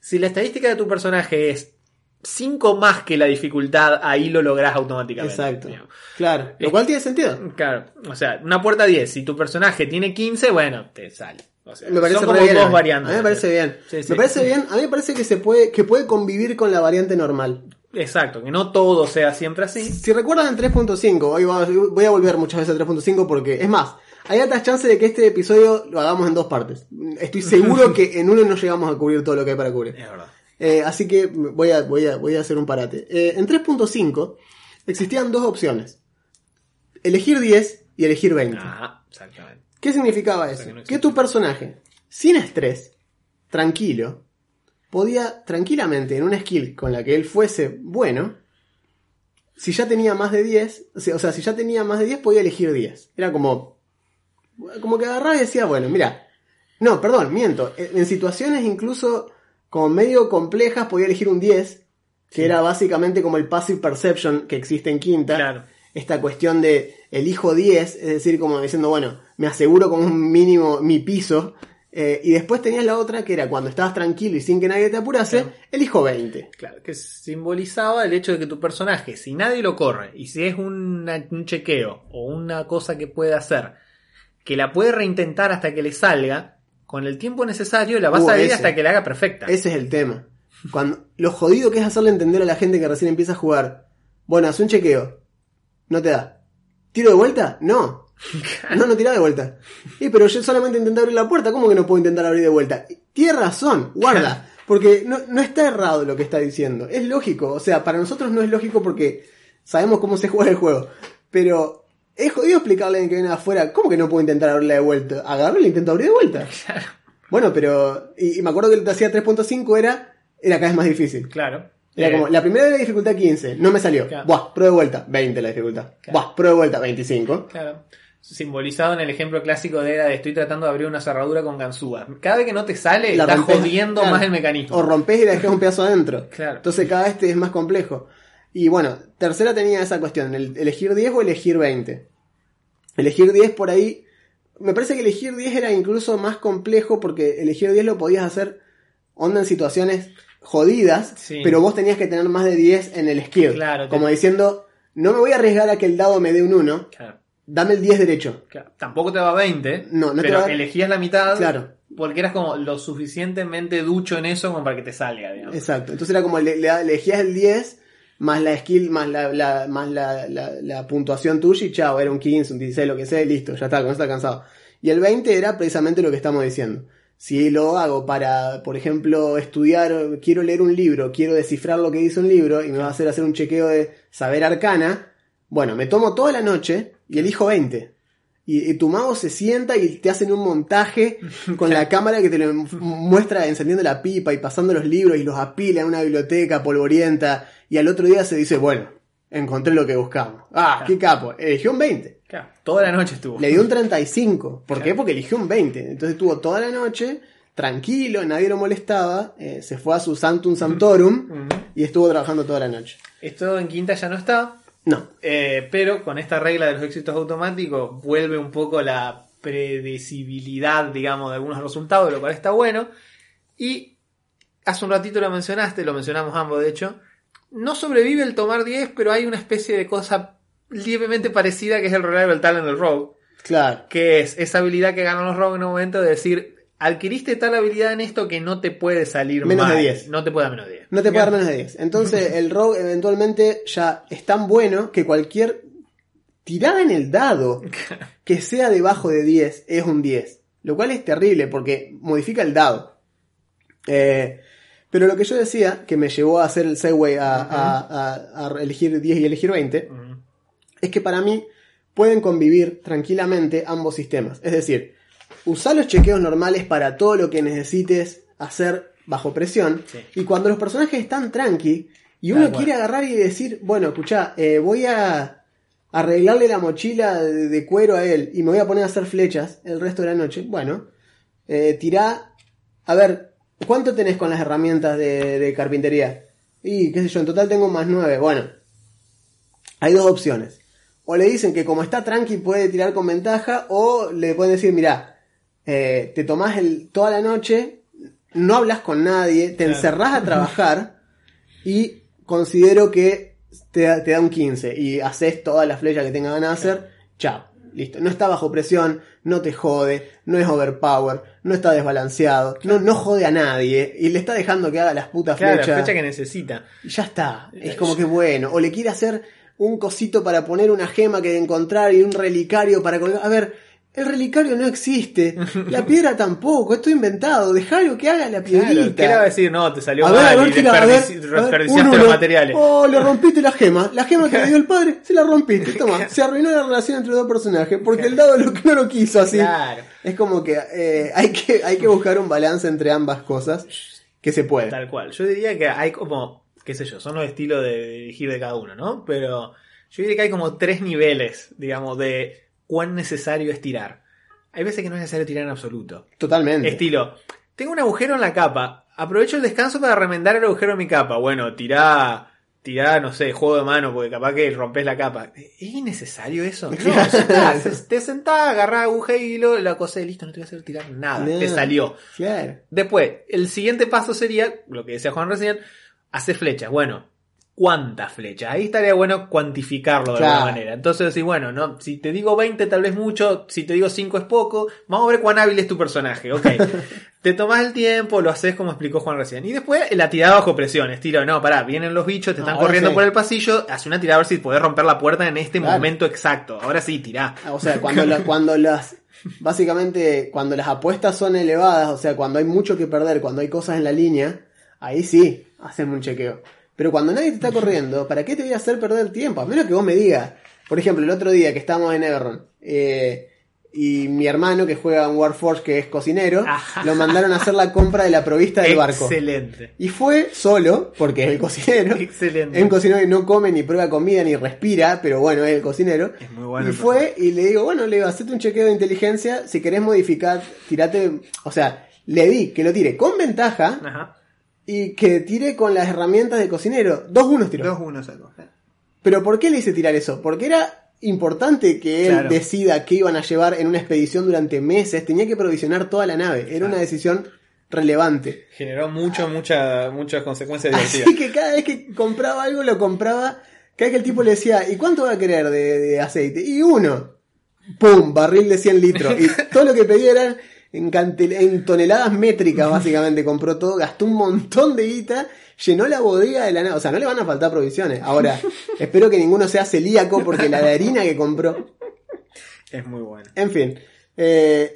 si la estadística de tu personaje es 5 más que la dificultad, ahí lo lográs automáticamente. Exacto. digamos. Claro. Lo cual tiene sentido. Claro, o sea, una puerta 10, si tu personaje tiene 15, bueno, te sale. O sea, Me parece son como bien. dos variantes. A mí me parece bien. Sí, sí. Me parece bien. A mí me parece que se puede, que puede convivir con la variante normal. Exacto, que no todo sea siempre así. Si recuerdan en 3.5, hoy va- voy a volver muchas veces a 3.5 porque, es más, hay altas chances de que este episodio lo hagamos en dos partes. Estoy seguro *laughs* que en uno no llegamos a cubrir todo lo que hay para cubrir. Es verdad. Eh, así que voy a, voy, a, voy a hacer un parate. Eh, en 3.5 existían dos opciones. Elegir 10 y elegir 20. Ah, exactamente. ¿Qué significaba eso? que no que, tu personaje, sin estrés, tranquilo, podía tranquilamente en una skill con la que él fuese bueno, si ya tenía más de 10, o sea, si ya tenía más de 10 podía elegir 10. Era como como que agarraba y decía, bueno, mira, no, perdón, miento, en en situaciones incluso como medio complejas podía elegir un 10 que era básicamente como el passive perception que existe en quinta. Claro. Esta cuestión de elijo 10, es decir, como diciendo, bueno, me aseguro con un mínimo mi piso. Eh, y después tenías la otra que era cuando estabas tranquilo y sin que nadie te apurase, Claro. elijo 20. Claro, que simbolizaba el hecho de que tu personaje, si nadie lo corre, y si es una- un chequeo o una cosa que puede hacer, que la puede reintentar hasta que le salga, con el tiempo necesario la vas Uh, a ir hasta que la haga perfecta. Ese es el tema. Cuando, lo jodido que es hacerle entender a la gente que recién empieza a jugar. Bueno, haz un chequeo. No te da. ¿Tiro de vuelta? No. *laughs* No, no tira de vuelta. Y pero yo solamente intenté abrir la puerta. ¿Cómo que no puedo intentar abrir de vuelta? Tiene razón, guarda. *laughs* Porque no, no está errado lo que está diciendo. Es lógico. O sea, para nosotros no es lógico porque sabemos cómo se *laughs* juega el juego. Pero es jodido explicarle a alguien que viene afuera. ¿Cómo que no puedo intentar abrirla de vuelta? Agarro y la intento abrir de vuelta. Bueno, pero. Y, y me acuerdo que el que hacía 3.5 era. Era cada vez más difícil. Claro. Era Eh, como, la primera era de dificultad 15, no me salió. Claro. Buah, prueba de vuelta, 20 la dificultad. Claro. Buah, prueba de vuelta, 25. Claro. Simbolizado en el ejemplo clásico de, de estoy tratando de abrir una cerradura con ganzúa. Cada vez que no te sale, La estás jodiendo claro. más el mecanismo. O rompes y la dejas un pedazo adentro. Claro. Entonces cada vez es más complejo. Y bueno, tercera tenía esa cuestión, el elegir 10 o elegir 20. Elegir 10 por ahí, me parece que elegir 10 era incluso más complejo porque elegir 10 lo podías hacer onda en situaciones jodidas, Sí. pero vos tenías que tener más de 10 en el skill. Claro, te- Como diciendo, no me voy a arriesgar a que el dado me dé un 1, Claro. Dame el 10 derecho. Claro, Tampoco te va 20, No, no te pero va a- elegías la mitad Claro. porque eras como lo suficientemente ducho en eso como para que te salga, digamos. Exacto. Entonces era como le, le- elegías el 10 más la skill, más la, la- más la, la- la puntuación tuya y chao, era un 15, un 16, lo que sea, y listo, ya está, con eso está cansado. Y el 20 era precisamente lo que estamos diciendo. Si lo hago para, por ejemplo, estudiar, quiero leer un libro, quiero descifrar lo que dice un libro y me va a hacer hacer un chequeo de saber arcana, bueno, me tomo toda la noche y elijo 20. Y, y tu mago se sienta y te hacen un montaje *laughs* con la cámara que te lo muestra encendiendo la pipa y pasando los libros y los apila en una biblioteca polvorienta. Y al otro día se dice, bueno, encontré lo que buscamos. Ah, qué capo. Eligió un 20. Claro, toda la noche estuvo. Le dio un 35. ¿Por qué? Porque eligió un 20. Entonces estuvo toda la noche tranquilo, nadie lo molestaba. eh, se fue a su Santum Santorum y estuvo trabajando toda la noche. Esto en quinta ya no está, No, eh, pero con esta regla de los éxitos automáticos vuelve un poco la predecibilidad, digamos, de algunos resultados, lo cual está bueno. Y hace un ratito lo mencionaste, lo mencionamos ambos de hecho. No sobrevive el tomar 10, pero hay una especie de cosa levemente parecida que es el Reliable Talent del Rogue. claro. que es esa habilidad que ganan los rogues en un momento de decir, adquiriste tal habilidad en esto que no te puede salir Menos mal. de 10. No te puede dar menos de 10. No te puede dar menos de 10. Entonces el rogue eventualmente ya es tan bueno que cualquier tirada en el dado *laughs* que sea debajo de 10 es un 10. Lo cual es terrible porque modifica el dado. Eh, pero lo que yo decía, que me llevó a hacer el segue a, a- a- a elegir 10 y elegir 20, Ujú. es que para mí pueden convivir tranquilamente ambos sistemas. Es decir, usar los chequeos normales para todo lo que necesites hacer bajo presión. Sí. Y cuando los personajes están tranqui y uno quiere agarrar y decir, bueno, escucha, eh, voy a arreglarle la mochila de, de cuero a él y me voy a poner a hacer flechas el resto de la noche. Bueno, eh, tirá, a ver, ¿cuánto tenés con las herramientas de, de carpintería? Y qué sé yo, en total tengo más nueve. Bueno, hay dos opciones. O le dicen que como está tranqui puede tirar con ventaja, o le pueden decir, mira, eh, te tomás el, toda la noche, no hablas con nadie, te Claro. encerrás a *laughs* trabajar y considero que te, da- te da un 15 y haces todas las flechas que tenga ganas de hacer, chao, listo. No está bajo presión, no te jode, no es overpower, no está desbalanceado, no, no jode a nadie y le está dejando que haga las putas Claro, la flechas. fecha que necesita. Y ya está. Es como que bueno. O le quiere hacer un cosito para poner una gema que de encontrar y un relicario para colgar. A ver, el relicario no existe. *laughs* La piedra tampoco. Esto inventado. Dejalo que haga la Claro, piedrita. ¿Qué le va a decir? No, te salió A ver, a mal ver, y tira, a ver, desperdici- a ver, desperdiciaste un los uno. materiales. Oh, le rompiste la gema. La gema que le dio el *laughs* padre, se la rompiste. Toma, se arruinó la relación entre los dos personajes. Porque el dado lo, no lo quiso así. Claro. Es como que, eh, hay que hay que buscar un balance entre ambas cosas que se puede. Tal cual. Yo diría que hay como, qué sé yo, son los estilos de dirigir de cada uno, ¿no? Pero yo diría que hay como tres niveles, digamos, de cuán necesario es tirar. Hay veces que no es necesario tirar en absoluto. Totalmente. Estilo, tengo un agujero en la capa. Aprovecho el descanso para remendar el agujero de mi capa. Bueno, tirá, tirá, no sé, juego de mano, porque capaz que rompes la capa. ¿Es innecesario eso? No, te sentás, agarrás agujero y hilo, la cosa de listo, no te voy a hacer tirar nada. No. Te salió. Claro. Después, el siguiente paso sería, lo que decía Juan recién, hacer flechas. Bueno, ¿cuántas flechas? Ahí estaría bueno cuantificarlo de Claro. alguna manera. Entonces, decir, bueno, no, si te digo 20 tal vez mucho, si te digo 5 es poco, vamos a ver cuán hábil es tu personaje, ok. *laughs* te tomás el tiempo, lo haces como explicó Juan recién. Y después la tirada bajo presión, estilo, no, pará, vienen los bichos, te están Ahora corriendo sí. por el pasillo, hace una tirada a ver si podés romper la puerta en este Claro. momento exacto. Ahora sí, tirá. Ah, O sea, cuando, la- cuando las. Básicamente, cuando las apuestas son elevadas, o sea, cuando hay mucho que perder, cuando hay cosas en la línea, ahí sí, hacen un chequeo. Pero cuando nadie te está corriendo, ¿para qué te voy a hacer perder tiempo? A menos que vos me digas. Por ejemplo, el otro día que estábamos en Everron, eh, y mi hermano que juega en Warforge, que es cocinero, Ajá. lo mandaron a hacer la compra de la provista del barco. Excelente. Y fue solo, porque es el cocinero. Excelente. Es un cocinero que no come ni prueba comida ni respira, pero bueno, es el cocinero. Es muy bueno Y el fue y le digo, bueno, le digo, hacete un chequeo de inteligencia, si querés modificar, tirate, o sea, le di que lo tire con ventaja Ajá. Y que tire con las herramientas de cocinero. Dos unos tiró. 2-1 sacó. Pero ¿por qué le hice tirar eso? Porque era importante que él Claro. decida qué iban a llevar en una expedición durante meses, tenía que provisionar toda la nave, era una decisión relevante. Generó mucho, mucha, muchas consecuencias Así que cada vez que compraba algo, lo compraba. Cada vez que el tipo le decía, ¿y cuánto va a querer de, de aceite? Y uno. ¡Pum! Barril de 100 litros. Y *laughs* todo lo que pedía eran en, en toneladas métricas, básicamente. Compró todo, gastó un montón de guita, llenó la bodega de la nave. O sea, no le van a faltar provisiones. Ahora, *laughs* espero que ninguno sea celíaco porque la de harina que compró. Es muy bueno. En fin. eh,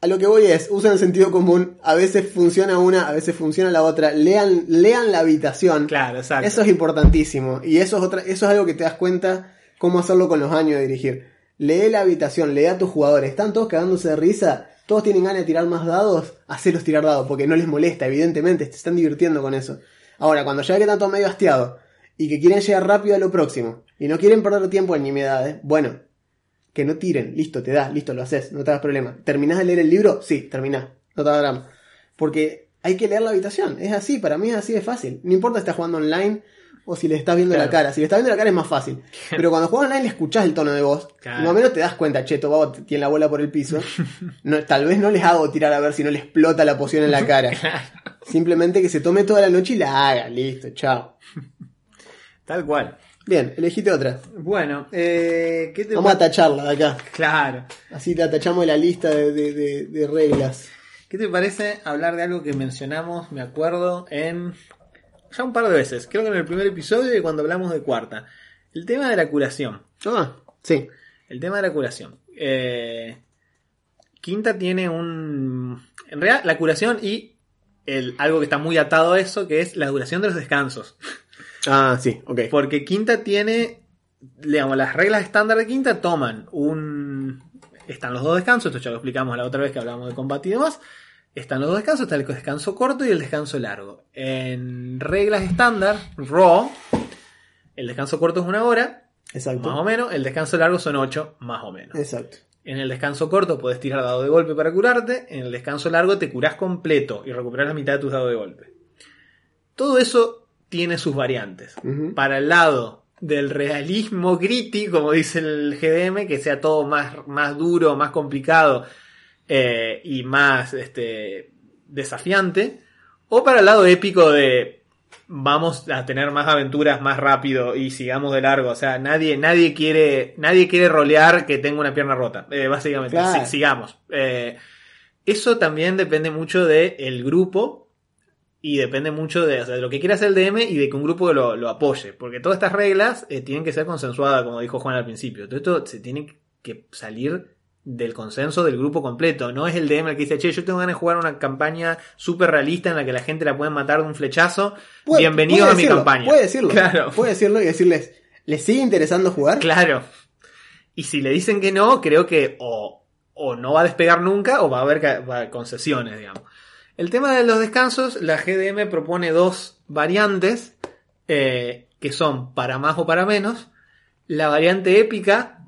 a lo que voy es, usan el sentido común. A veces funciona una, a veces funciona la otra. Lean, lean la habitación. Claro, exacto. Eso es importantísimo. Y eso es otra, eso es algo que te das cuenta cómo hacerlo con los años de dirigir. Lee la habitación, lee a tus jugadores. Están todos cagándose de risa. Todos tienen ganas de tirar más dados. Hacelos tirar dados, porque no les molesta, evidentemente. Se están divirtiendo con eso. Ahora, cuando ya que están todos medio hastiados y que quieren llegar rápido a lo próximo y no quieren perder tiempo en nimiedades, bueno, que no tiren. Listo, te da, listo, lo haces, no te hagas problema. ¿Terminás de leer el libro? Sí, terminás. No te hagas drama. Porque hay que leer la habitación. Es así, para mí es así de fácil. No importa si estás jugando online o si le estás viendo Claro. la cara. Si le estás viendo la cara es más fácil. *laughs* Pero cuando juegas online le escuchás el tono de voz. Claro. Más o menos te das cuenta, cheto, babo, tiene la bola por el piso. *laughs* No, tal vez no les hago tirar a ver si no le explota la poción en la *laughs* cara. Simplemente que se tome toda la noche y la haga. Listo, chao. Tal cual. Bien, elegiste otra. Bueno, eh, ¿qué te Vamos a tacharla de acá. Claro. Así la tachamos de la lista de, de- de- de reglas. ¿Qué te parece hablar de algo que mencionamos, me acuerdo, en ya un par de veces? Creo que en el primer episodio y cuando hablamos de cuarta. El tema de la curación. Ah, sí. El tema de la curación. Eh, Quinta tiene un... En realidad, la curación y el, algo que está muy atado a eso, que es la duración de los descansos. *laughs* Ah, sí, ok. Porque Quinta tiene, digamos, las reglas estándar de Quinta toman un... Están los dos descansos, esto ya lo explicamos la otra vez que hablamos de combate y demás. Están los dos descansos, está el descanso corto y el descanso largo. En reglas estándar, Raw, el descanso corto es una hora, Exacto. más o menos, el descanso largo son ocho, más o menos. Exacto. En el descanso corto puedes tirar dado de golpe para curarte, en el descanso largo te curás completo y recuperas la mitad de tus dados de golpe. Todo eso tiene sus variantes. Para el lado del realismo gritty, como dice el GDM, que sea todo más, más duro, más complicado eh, y más este, desafiante, o para el lado épico de vamos a tener más aventuras más rápido y sigamos de largo. O sea, nadie, nadie quiere, nadie quiere rolear que tenga una pierna rota. eh, básicamente, Claro. Si- sigamos. Eh, eso también depende mucho del grupo y depende mucho de, o sea, de lo que quiera hacer el DM y de que un grupo lo, lo apoye. Porque todas estas reglas eh, tienen que ser consensuadas, como dijo Juan al principio. Todo esto se tiene que salir del consenso del grupo completo. No es el DM el que dice, che, yo tengo ganas de jugar una campaña súper realista en la que la gente la puede matar de un flechazo. Puede- Bienvenido puede a mi campaña. Puede decirlo. Claro. Puede decirlo y decirles, ¿les sigue interesando jugar? Claro. Y si le dicen que no, creo que o, o no va a despegar nunca o va a haber ca- va a haber concesiones, digamos. El tema de los descansos, la GDM propone dos variantes eh, que son para más o para menos. La variante épica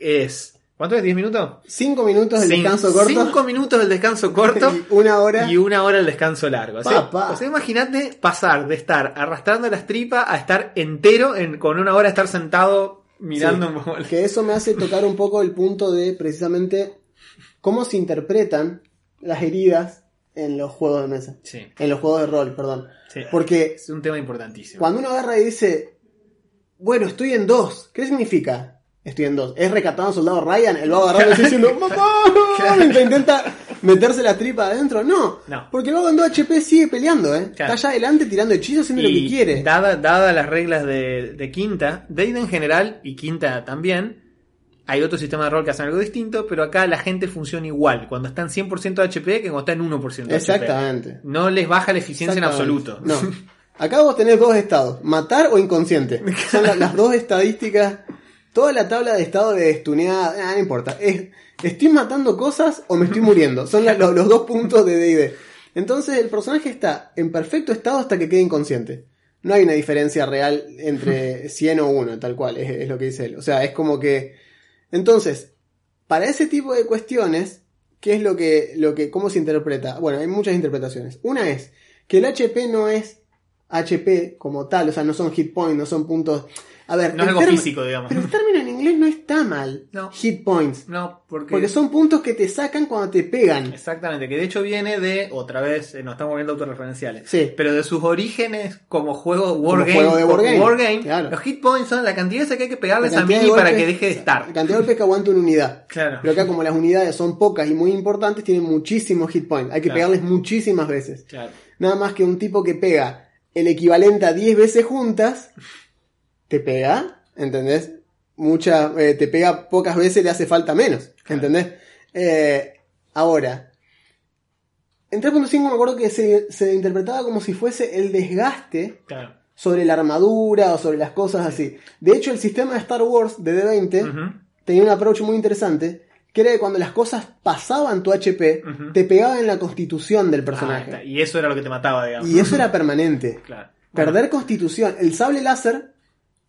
es, ¿Cuánto es? ¿10 minutos? 5 minutos del Cin- descanso corto. Cinco minutos del descanso corto *laughs* y una hora. y una hora el descanso largo. O sea, Papá. o sea, imagínate pasar de estar arrastrando las tripas a estar entero en, con una hora estar sentado mirando Sí. un. Que eso me hace tocar un poco el punto de precisamente cómo se interpretan las heridas en los juegos de mesa. Sí, En los juegos de rol, perdón. sí. Porque es un tema importantísimo. cuando uno agarra y dice, bueno, estoy en dos, ¿qué significa? Estoy en dos. ¿Es recatado un soldado Ryan? El va agarrando y diciendo, *laughs* ¡Mamá! Claro. Intenta meterse la tripa adentro. No, No. porque el vago en 2 HP sigue peleando, ¿eh? Claro. Está allá adelante tirando hechizos haciendo lo que quiere. Dadas dada las reglas de, de Quinta, Dade en general y Quinta también, hay otro sistema de rol que hacen algo distinto, pero acá la gente funciona igual cuando está en 100% de HP que cuando está en 1% de HP. Exactamente. No les baja la eficiencia en absoluto. No. *laughs* Acá vos tenés dos estados, matar o inconsciente. Son la- las dos estadísticas. Toda la tabla de estado de estuneada, ah, no importa. Es, ¿Estoy matando cosas o me estoy muriendo? Son la- los dos puntos de D&D. Entonces el personaje está en perfecto estado hasta que quede inconsciente. No hay una diferencia real entre *laughs* 100 o 1, tal cual, es, es lo que dice él. O sea, es como que... Entonces, para ese tipo de cuestiones, ¿qué es lo que, lo que, cómo se interpreta? Bueno, hay muchas interpretaciones. Una es que el HP no es HP como tal, o sea, no son hit points, no son puntos. A ver, No es algo físico, digamos. Pero el término en inglés no está mal. No. Hit points. No, porque, Porque son puntos que te sacan cuando te pegan. Exactamente, que de hecho viene de, otra vez, eh, nos estamos viendo autorreferenciales, Sí. pero de sus orígenes como juego wargame, juego de wargame, wargame, claro. los hit points son la cantidad esa que hay que La pegarles a Mini para que deje de La estar. cantidad de golpes que aguanta una unidad. Claro. Pero acá como las unidades son pocas y muy importantes, tienen muchísimos hit points. Hay que Claro. pegarles muchísimas veces. Claro. Nada más que un tipo que pega el equivalente a 10 veces juntas, te pega, ¿entendés? Mucha, eh, te pega pocas veces, le hace falta menos, ¿entendés? Eh, ahora, en 3.5 me acuerdo que se, se interpretaba como si fuese el desgaste Claro. sobre la armadura o sobre las cosas así. De hecho, el sistema de Star Wars de D20 Ujú. tenía un approach muy interesante, que era que cuando las cosas pasaban tu HP, te pegaba en la constitución del Ah, personaje. y eso era lo que te mataba, digamos. Y eso era permanente. Claro. Perder constitución. El sable láser,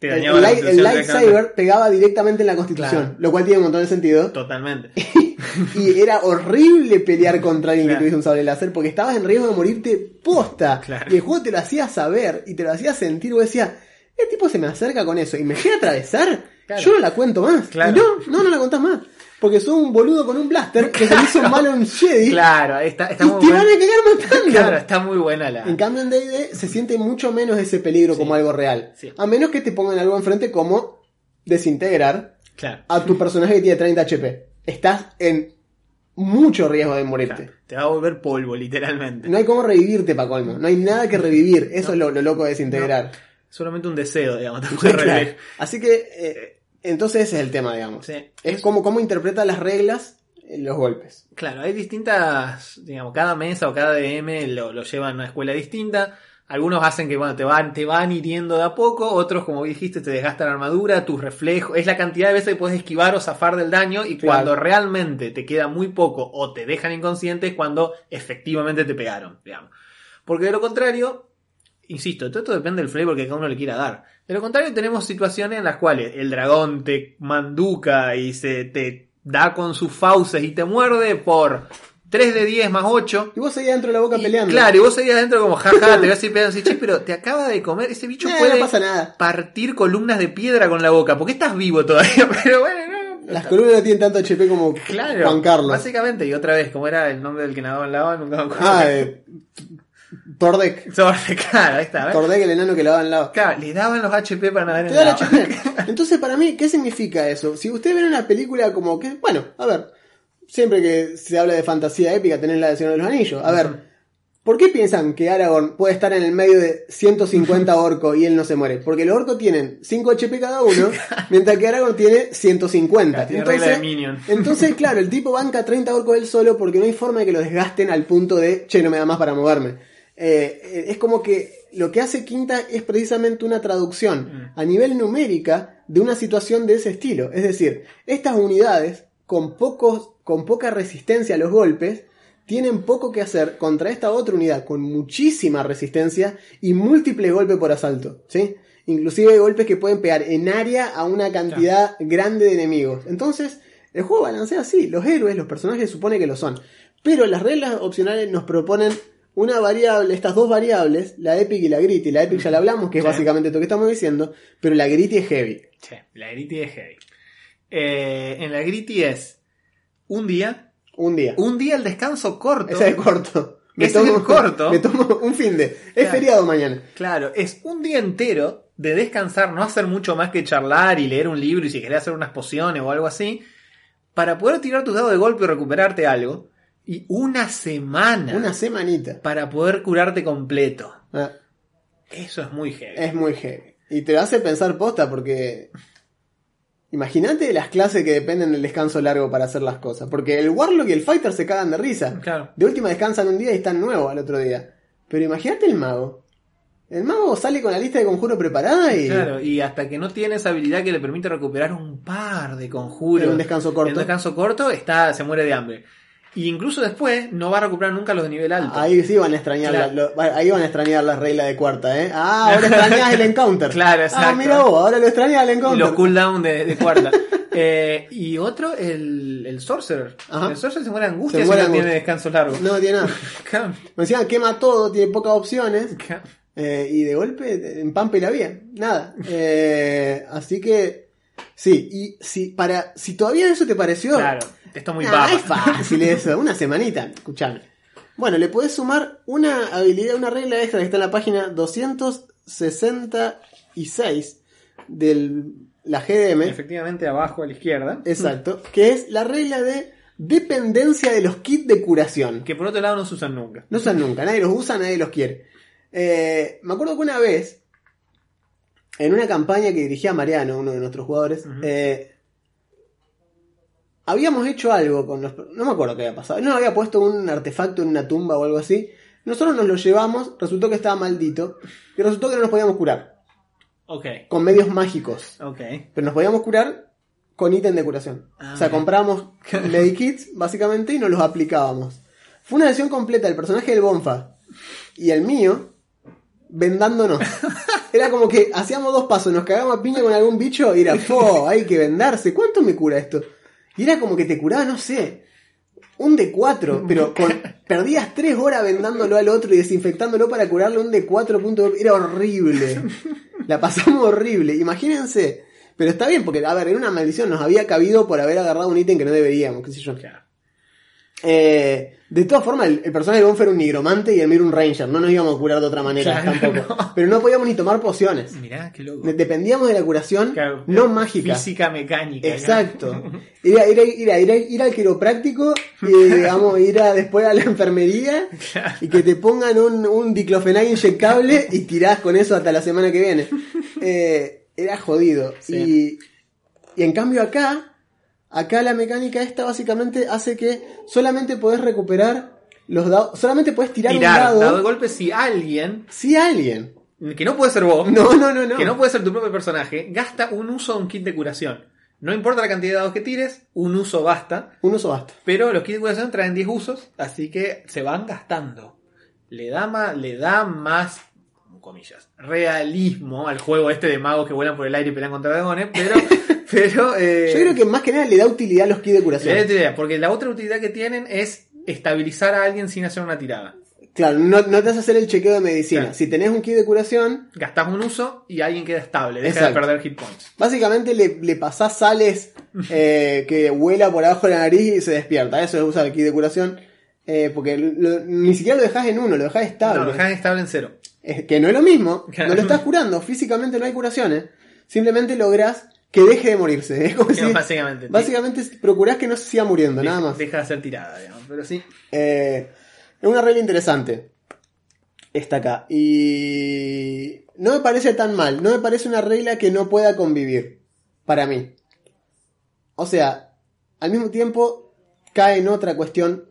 Te el, dañaba el la light- el constitución lightsaber pegaba directamente en la constitución. Claro. Lo cual tiene un montón de sentido. Totalmente. *laughs* y era horrible pelear contra alguien Claro. que tuviese un sable láser porque estabas en riesgo de morirte posta. Claro. Y el juego te lo hacía saber y te lo hacía sentir. Vos decías, el tipo se me acerca con eso y me a atravesar. Yo no la cuento más. Claro. Y no, no, no la contás más. Porque sos un boludo con un blaster que se le hizo mal a un Jedi Claro, está, está y muy te van a cagar matando. Claro, está muy buena la. En cambio en D&D se siente mucho menos ese peligro Sí. como algo real. Sí. A menos que te pongan algo enfrente como desintegrar Claro. a tu personaje que tiene 30 HP. Estás en mucho riesgo de morirte. Claro. Te va a volver polvo, literalmente. No hay cómo revivirte, pa' colmo. No hay nada que revivir. Eso es lo, lo loco de desintegrar. Solamente un deseo, digamos. *laughs* Te puede claro. revivir. Así que, eh, entonces ese es el tema, digamos. Sí. Es como cómo interpreta las reglas en los golpes. Claro, hay distintas, digamos, cada mesa o cada DM lo, lo llevan a una escuela distinta. Algunos hacen que, bueno, te van, te van hiriendo de a poco, otros, como dijiste, te desgastan la armadura, tus reflejos, es la cantidad de veces que puedes esquivar o zafar del daño y Claro. cuando realmente te queda muy poco o te dejan inconsciente es cuando efectivamente te pegaron, digamos. Porque de lo contrario, insisto, todo esto depende del flavor que cada uno le quiera dar. De lo contrario, tenemos situaciones en las cuales el dragón te manduca y se te da con sus fauces y te muerde por 3 de 10 más 8. Y vos seguís dentro de la boca Y, peleando. Claro, y vos seguís adentro como jaja, *laughs* te voy a decir pedazos y che, pero te acaba de comer, ese bicho Eh, puede no pasa nada. partir columnas de piedra con la boca, porque estás vivo todavía, *laughs* pero bueno, no. Las columnas no tienen tanto HP como Claro, Juan Carlos. Básicamente, y otra vez, como era el nombre del que nadaba en lava, nunca me acuerdo. Ah, eh, Tordek. Sobre, *laughs* claro, ahí está, ¿ves? Tordek, el enano que lo daba en lado. Claro, le daban los HP para nadar en la lava. HP. Entonces, para mí, ¿qué significa eso? Si ustedes ven una película como que, bueno, a ver, siempre que se habla de fantasía épica, tenés la de Señor de los Anillos. A ver, ¿por qué piensan que Aragorn puede estar en el medio de 150 *laughs* orcos y él no se muere? Porque los orcos tienen 5 HP cada uno, mientras que Aragorn tiene 150. Claro, tiene regla de Minion. entonces, *laughs* claro, el tipo banca 30 orcos él solo porque no hay forma de que lo desgasten al punto de, che, no me da más para moverme. Eh, es como que lo que hace Quinta es precisamente una traducción Mm. a nivel numérica de una situación de ese estilo. Es decir, estas unidades con, pocos, con poca resistencia a los golpes tienen poco que hacer contra esta otra unidad con muchísima resistencia y múltiples golpes por asalto. ¿sí? Inclusive golpes que pueden pegar en área a una cantidad grande de enemigos. Entonces, El juego balancea así, los héroes, los personajes supone que lo son. Pero las reglas opcionales nos proponen una variable, estas dos variables, la epic y la gritty. La epic ya la hablamos, que es Sí. básicamente lo que estamos diciendo, pero la gritty es heavy. Che, la gritty es heavy. Eh, en la gritty es un día, Un día. un día el descanso corto. Ese es corto. *laughs* Ese es el corto. Me tomo un fin de. Es Claro. feriado mañana. Claro, es un día entero de descansar, no hacer mucho más que charlar y leer un libro y si querés hacer unas pociones o algo así, para poder tirar tus dados de golpe y recuperarte algo. Y una semana Una semanita. para poder curarte completo. Ah, Eso es muy heavy. es muy heavy. Y te hace pensar posta porque. Imagínate las clases que dependen del descanso largo para hacer las cosas. Porque el Warlock y el Fighter se cagan de risa. Claro. De última descansan un día y están nuevos al otro día. Pero imagínate el mago. El mago sale con la lista de conjuros preparada y. Claro, y hasta que no tiene esa habilidad que le permite recuperar un par de conjuros En un descanso corto. en un descanso corto, está, se muere de hambre. Y incluso después no va a recuperar nunca los de nivel alto. Ahí sí van a extrañar Claro. la- lo- ahí van a extrañar las reglas de cuarta, ¿eh? Ah, *laughs* ahora extrañas el encounter. Claro, Ah, exacto. mira vos, ahora lo extrañas el y encounter. los cooldown de, de cuarta. *laughs* Eh, y otro, el, el Sorcerer. Ajá. El Sorcerer se muere de angustia Se si muere no tiene descansos largos. No tiene nada. *laughs* Me decían quema todo, tiene pocas opciones. eh, y de golpe en Pampa y la vía. Nada. Eh, así que. Sí, y si para. Si todavía eso te pareció. Claro, esto es muy Ah, papa. es fácil eso, una semanita, escuchame. Bueno, le podés sumar una habilidad, una regla extra que está en la página 266 de la GDM. Efectivamente, abajo a la izquierda. Exacto, que es la regla de dependencia de los kits de curación. Que por otro lado no se usan nunca. No usan nunca, nadie los usa, nadie los quiere. Eh, me acuerdo que una vez, en una campaña que dirigía Mariano, uno de nuestros jugadores, eh, habíamos hecho algo con los... No me acuerdo qué había pasado. No había puesto un artefacto en una tumba o algo así. Nosotros nos lo llevamos, resultó que estaba maldito, y resultó que no nos podíamos curar, Ok, con medios mágicos. ok. Pero nos podíamos curar con ítem de curación. Ah, o sea, mira. compramos *laughs* medikits, básicamente, y nos los aplicábamos. Fue una versión completa del personaje del Bonfa y el mío vendándonos. Era como que hacíamos dos pasos, nos cagamos a piña con algún bicho y era, ¡fo! Hay que vendarse. ¿Cuánto me cura esto? Y era como que te curaba, no sé, un D4, pero con, perdías tres horas vendándolo al otro y desinfectándolo para curarle un D4 punto. Era horrible. La pasamos horrible. Imagínense. Pero está bien, porque, a ver, era una maldición. Nos había cabido por haber agarrado un ítem que no deberíamos, qué sé yo. Claro. Eh, de todas formas, el, el personaje de Bonfa era un nigromante y el mío era un ranger. No nos íbamos a curar de otra manera Claro, tampoco. *laughs* no. Pero no podíamos ni tomar pociones. Mirá, qué loco. De- Dependíamos de la curación Claro. no mágica. Física mecánica. Exacto. Ir, a- ir, a- ir, a- ir, al quiropráctico y digamos ir a, después a la enfermería y que te pongan un, un diclofenac inyectable y tirás con eso hasta la semana que viene. *laughs* Eh, era jodido. Sí. Y, y en cambio acá, acá la mecánica esta básicamente hace que solamente podés recuperar los dados, solamente podés tirar, Tirar, un dado, dado de golpe si alguien, si alguien. que no puede ser vos, No, no, no, no. que no puede ser tu propio personaje, gasta un uso de un kit de curación. No importa la cantidad de dados que tires, un uso basta. Un uso basta. Pero los kits de curación traen 10 usos, así que se van gastando. Le da más, le da más, comillas, realismo al juego este de magos que vuelan por el aire y pelean contra dragones, pero, *laughs* pero, eh, Yo creo que más que nada le da utilidad a los kits de le curación. da utilidad, porque la otra utilidad que tienen es estabilizar a alguien sin hacer una tirada. Claro, no, no te hace hacer el chequeo de medicina. Claro. Si tenés un kit de curación, Gastás un uso y alguien queda estable, deja Exacto. de perder hit points. básicamente le, le pasás sales *laughs* eh, que vuela por abajo de la nariz y se despierta. Eso es usar el kit de curación. eh, porque lo- ni siquiera lo dejás en uno, lo dejás estable. No, lo dejan estable en cero. Es que no es lo mismo, no lo estás curando, físicamente no hay curaciones. Simplemente lográs que deje de morirse. *laughs* Es como No, si- básicamente. básicamente procurás que no se siga muriendo, Deja- nada más. Deja de hacer tirada, digamos. Pero sí. Eh, es una regla interesante. Esta acá. Y no me parece tan mal. No me parece una regla que no pueda convivir. Para mí. O sea, al mismo tiempo cae en otra cuestión.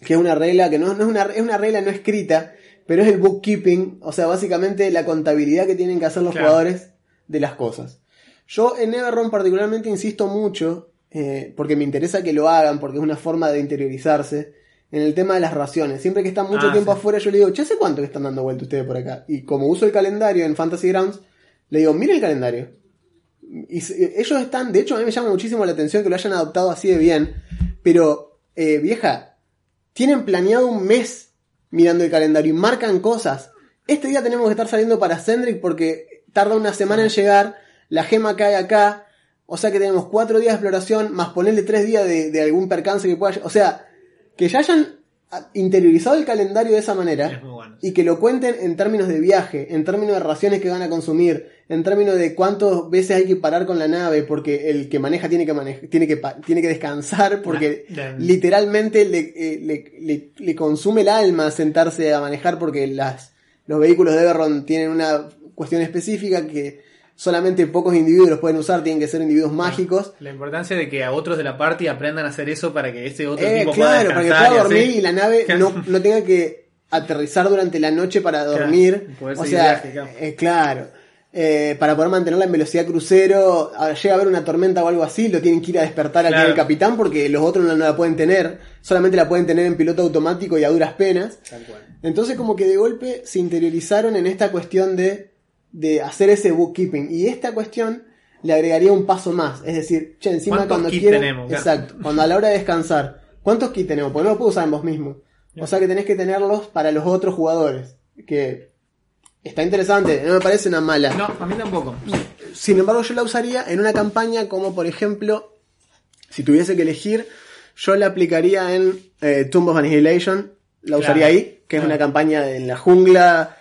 Que es una regla que no, no es, una, es una regla no escrita. Pero es el bookkeeping. O sea, básicamente la contabilidad que tienen que hacer los Claro. jugadores de las cosas. Yo en Neverron particularmente insisto mucho, eh, porque me interesa que lo hagan, porque es una forma de interiorizarse, en el tema de las raciones. Siempre que están mucho Ah, tiempo sí. afuera, yo le digo, ¿ya sé cuánto que están dando vuelta ustedes por acá? Y como uso el calendario en Fantasy Grounds, le digo, mire el calendario. y se- ellos están, de hecho a mí me llama muchísimo la atención que lo hayan adoptado así de bien, pero eh, vieja, tienen planeado un mes mirando el calendario y marcan cosas. Este día tenemos que estar saliendo para Sendrick porque tarda una semana en llegar, la gema cae acá, o sea que tenemos cuatro días de exploración, más ponerle tres días de, de algún percance que pueda... O sea, que ya hayan interiorizado el calendario de esa manera bueno. y que lo cuenten en términos de viaje, en términos de raciones que van a consumir, en términos de cuántas veces hay que parar con la nave, porque el que maneja tiene que manejar, tiene que tiene que descansar, porque ya. literalmente le, eh, le- le- le consume el alma sentarse a manejar, porque las, los vehículos de Everron tienen una cuestión específica que solamente pocos individuos los pueden usar, tienen que ser individuos mágicos. La importancia de que a otros de la party aprendan a hacer eso para que ese otro Eh, tipo pueda claro, para que pueda dormir y la nave *laughs* no, no tenga que aterrizar durante la noche para dormir. o sea, claro. eh, claro. Eh, para poder mantenerla en velocidad crucero, ah, llega a haber una tormenta o algo así, lo tienen que ir a despertar al Claro. capitán porque los otros no, no la pueden tener, solamente la pueden tener en piloto automático y a duras penas. Tal cual. Entonces como que de golpe se interiorizaron en esta cuestión de, de hacer ese bookkeeping. Y esta cuestión le agregaría un paso más. Es decir, che, encima ¿Cuántos cuando kits quiero... tenemos? Claro. Exacto. Cuando a la hora de descansar, ¿cuántos kits tenemos? Porque no lo puedo usar en vos mismo. O sea que tenés que tenerlos para los otros jugadores. Que está interesante, no me parece una mala. No, a mí tampoco. Sin embargo, yo la usaría en una campaña como, por ejemplo, si tuviese que elegir, yo la aplicaría en eh, Tomb of Annihilation. La Claro, usaría ahí, que es una campaña en la jungla,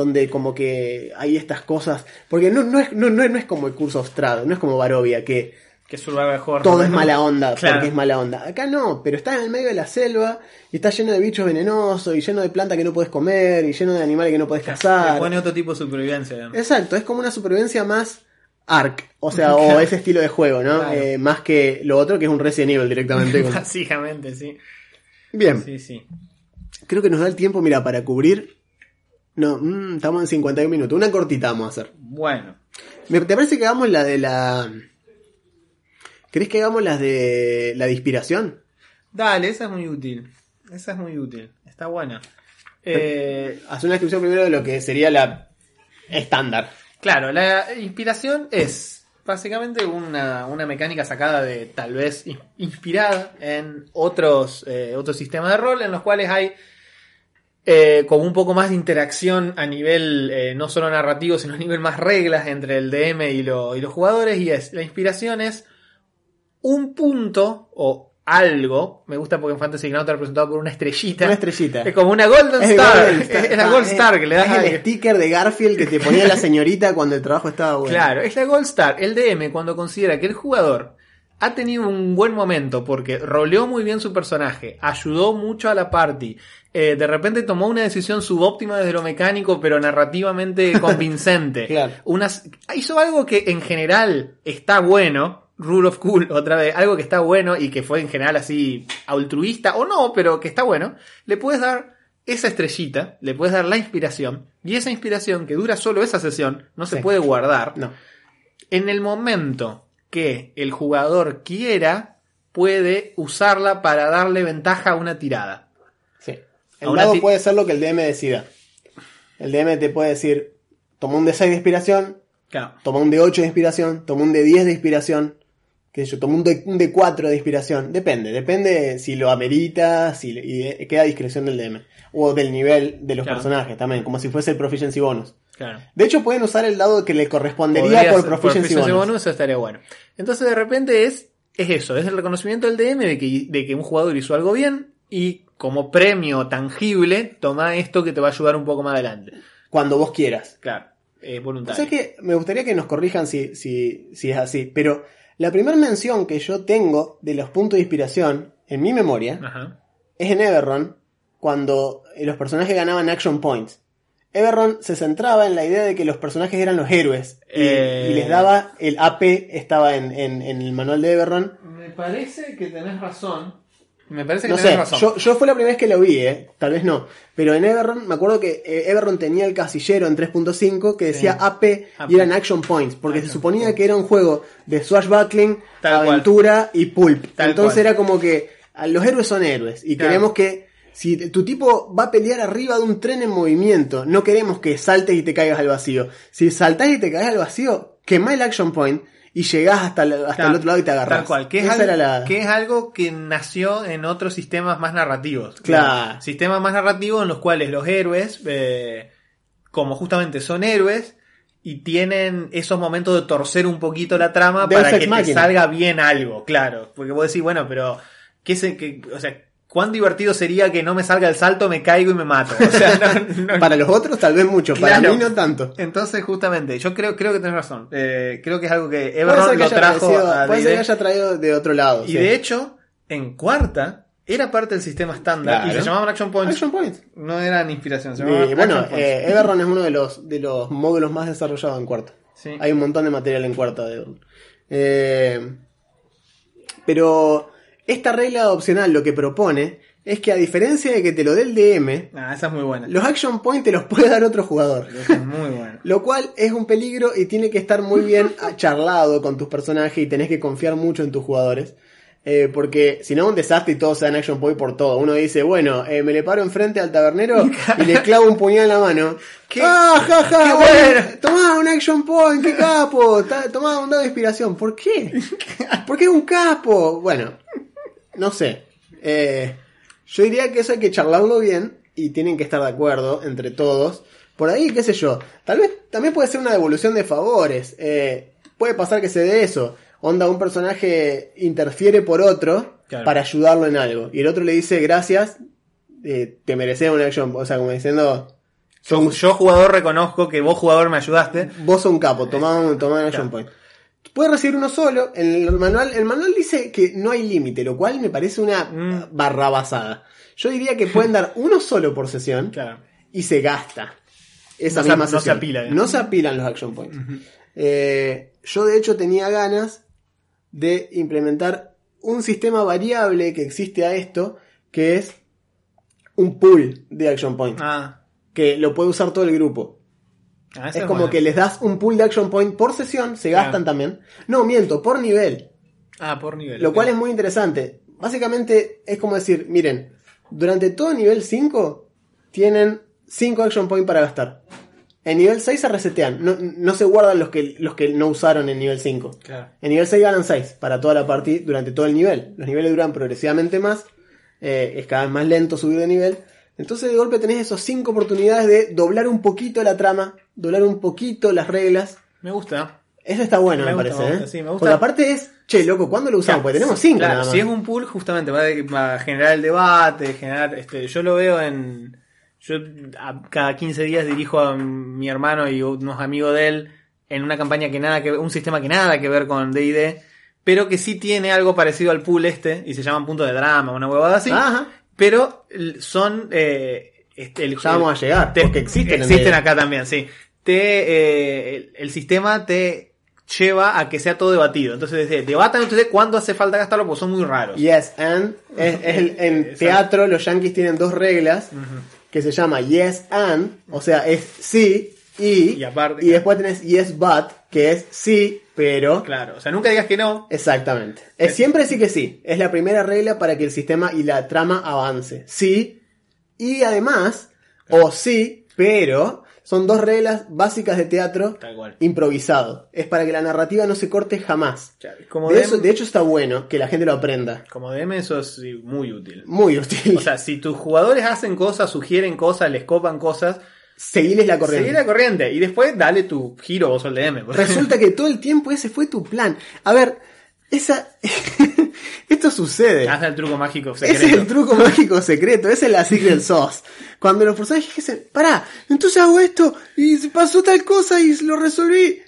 donde como que hay estas cosas. Porque no, no, es, no, no, es- no es como el curso Strad, no es como Barovia, que Que Horror. todo ¿no? es mala onda, Claro. porque es mala onda. Acá no, pero estás en el medio de la selva y está lleno de bichos venenosos y lleno de plantas que no puedes comer y lleno de animales que no puedes Le cazar. pone otro tipo de supervivencia. Exacto, es como una supervivencia más arc, o sea, *laughs* o ese estilo de juego, ¿no? Claro. Eh, más que lo otro que es un Resident Evil directamente. *laughs* Básicamente, sí. Bien, Sí, sí. creo que nos da el tiempo, mira, para cubrir. No, mm, estamos en 51 minutos, una cortita vamos a hacer. Bueno. Me- ¿Te parece que hagamos la de la... ¿Crees que hagamos las de la de inspiración? Dale, esa es muy útil. Esa es muy útil. Está buena. Eh, Haz una descripción primero de lo que sería la estándar. claro, la inspiración es básicamente una, una mecánica sacada de tal vez in- inspirada en otros, eh, otros sistemas de rol en los cuales hay eh, como un poco más de interacción a nivel eh, no solo narrativo, sino a nivel más reglas entre el DM y, lo- y los jugadores. Y es, la inspiración es un punto o algo. Me gusta porque en Fantasy Ground está representado por una estrellita. Una estrellita. Es como una Golden Es Star. Golden Star. Es la Ah, Gold es- Star que le das es el sticker de Garfield que te ponía la señorita cuando el trabajo estaba bueno. Claro, es la Gold Star. El DM cuando considera que el jugador ha tenido un buen momento porque roleó muy bien su personaje, ayudó mucho a la party, eh, de repente tomó una decisión subóptima desde lo mecánico pero narrativamente *laughs* convincente. Claro. Unas, hizo algo que en general está bueno. Rule of Cool, *laughs* otra vez, algo que está bueno y que fue en general así altruista o no, pero que está bueno, le puedes dar esa estrellita, le puedes dar la inspiración y esa inspiración que dura solo esa sesión no se puede guardar. No. En el momento que el jugador quiera, puede usarla para darle ventaja a una tirada. Sí. El dado ti- puede ser lo que el DM decida. El DM te puede decir, toma un D6 de inspiración, Claro. toma un D8 de inspiración, toma un D10 de inspiración, que yo, toma un, D, un D4 de inspiración. Depende, depende si lo amerita, si y queda a discreción del DM. O del nivel de los Claro. personajes también, como si fuese el proficiency bonus. Claro. De hecho, pueden usar el dado que le correspondería por proficiency, bonus. eso estaría bueno. Entonces de repente es, es eso, es el reconocimiento del DM de que, de que un jugador hizo algo bien y como premio tangible toma esto que te va a ayudar un poco más adelante. Cuando vos quieras. Claro, es O voluntario. sea que me gustaría que nos corrijan si, si, si es así. Pero la primera mención que yo tengo de los puntos de inspiración en mi memoria Ajá. es en Everron, cuando los personajes ganaban action points. Everron se centraba en la idea de que los personajes eran los héroes. Y, Eh. y les daba el AP, estaba en, en- en el manual de Everron. Me parece que tenés razón. Me parece que No tenés sé, razón. yo, yo fue la primera vez que lo vi, eh, tal vez no. Pero en Everron, me acuerdo que eh, Everron tenía el casillero en 3.5 que decía Sí. AP AP. y eran action points, porque se suponía points. que era un juego de swashbuckling, Tal cual. aventura y pulp. Tal Entonces cual. era como que ah, los héroes son héroes y Claro. queremos que si tu tipo va a pelear arriba de un tren en movimiento, no queremos que saltes y te caigas al vacío. Si saltás y te caes al vacío, quemá el action point y llegás hasta, el, hasta el otro lado y te agarrás. Tal cual, que es, algo, la... que es algo que nació en otros sistemas más narrativos. Claro. Sistemas más narrativos en los cuales los héroes, eh, como justamente son héroes, y tienen esos momentos de torcer un poquito la trama Deus para que te salga bien algo, claro. Porque vos decís, bueno, pero, ¿qué se, que, o sea, cuán divertido sería que no me salga el salto, me caigo y me mato? O sea, no- *laughs* no- Para los otros tal vez mucho, para Claro. mí no tanto. Entonces, justamente, yo creo, creo que tenés razón. Eh, creo que es algo que que lo trajo parecido- a puede ser que haya traído de otro lado. Y sí. de hecho, en cuarta, era parte del sistema estándar y se llamaban Action Points. Action Point. No eran inspiración, se Y, llamaban bueno, Action Points. eh, es uno de los, de los módulos más desarrollados en cuarto. Sí. Hay un montón de material en cuarta de Everron. Eh, pero esta regla opcional lo que propone es que a diferencia de que te lo dé el DM, Ah, esa es muy buena. los action points te los puede dar otro jugador. Esa es muy buena. *laughs* Lo cual es un peligro y tiene que estar muy bien charlado con tus personajes y tenés que confiar mucho en tus jugadores. Eh, porque si no, un desastre y todos se dan action point por todo. Uno dice, bueno, eh, me le paro enfrente al tabernero y le clavo un puñal en la mano. *laughs* Qué- ¡Ah, ja, ja! qué bueno, bueno! Tomá un action point, qué capo. Tomá un dado de inspiración. ¿Por qué? *laughs* ¿Por qué un capo? Bueno, no sé. Eh, yo diría que eso hay que charlarlo bien y tienen que estar de acuerdo entre todos. Por ahí, qué sé yo. Tal vez también puede ser una devolución de favores. Eh, puede pasar que se dé eso. Onda, un personaje interfiere por otro Claro. para ayudarlo en algo. Y el otro le dice, gracias, eh, te mereces una action. O sea, como diciendo, Yo, yo, jugador, reconozco que vos, jugador, me ayudaste. vos sos un capo, tomá un, tomá un action Claro. point. Puede recibir uno solo. En el manual, el manual dice que no hay límite, lo cual me parece una Mm. Yo diría que pueden dar uno solo por sesión Claro. y se gasta. Esa No se- misma no se sesión. apila, digamos. No se apilan los action points. Eh, yo de hecho tenía ganas de implementar un sistema variable que existe a esto, que es un pool de action points, Ah, que lo puede usar todo el grupo. Ah, Es como que les das un pool de action point por sesión, se gastan también. No, miento, por nivel. Ah, por nivel. Lo cual es muy interesante. Básicamente es como decir, miren, durante todo nivel 5 tienen 5 action point para gastar. En nivel 6 se resetean, no, no se guardan los que, los que no usaron en nivel 5. Claro. En nivel 6 ganan 6 para toda la partida durante todo el nivel. Los niveles duran progresivamente más, eh, es cada vez más lento subir de nivel. Entonces de golpe tenés esos 5 oportunidades de doblar un poquito la trama, doblar un poquito las reglas. Me gusta. Eso está bueno, Me me, gusta, parece. me ¿eh? gusta, sí, me gusta. Porque aparte es, che, loco, ¿cuándo lo usamos? Claro, Porque tenemos 5 claro, nada más. Si es un pool, justamente va, a- va a generar el debate, generar, este, yo lo veo en, yo a- cada 15 días dirijo a mi hermano y unos amigos de él en una campaña que nada que un sistema que nada que ver con D&D, pero que sí tiene algo parecido al pool este y se llaman puntos de drama, una huevada así, Ajá. Pero son eh, este, el, Ya vamos a llegar, te- porque existen en existen acá también, sí. Te, eh, el, el sistema te lleva a que sea todo debatido. Entonces, debatan ustedes cuándo hace falta gastarlo, porque son muy raros. Yes, and. Es, es el- en *laughs* teatro los yankees tienen dos reglas que se llama yes and, o sea, es sí y. Y aparte, y después tenés yes but, que es sí, pero. Claro, o sea, nunca digas que no. Exactamente. Es siempre sí que sí. Es la primera regla para que el sistema y la trama avance. Sí. Y además, o sí, pero son dos reglas básicas de teatro Tal cual. improvisado. Es para que la narrativa no se corte jamás. Como De, DM, eso, de hecho está bueno que la gente lo aprenda. como DM eso es muy útil. Muy útil. O sea, si tus jugadores hacen cosas, sugieren cosas, les copan cosas, Seguiles la corriente. seguí la corriente. Y después dale tu giro vos al DM. Resulta que todo el tiempo ese fue tu plan. A ver, esa. *laughs* Esto sucede. Haz el truco mágico secreto. Ese es el truco mágico secreto, esa es la secret sauce. Cuando los personajes dicen, pará, entonces hago esto y pasó tal cosa y lo resolví.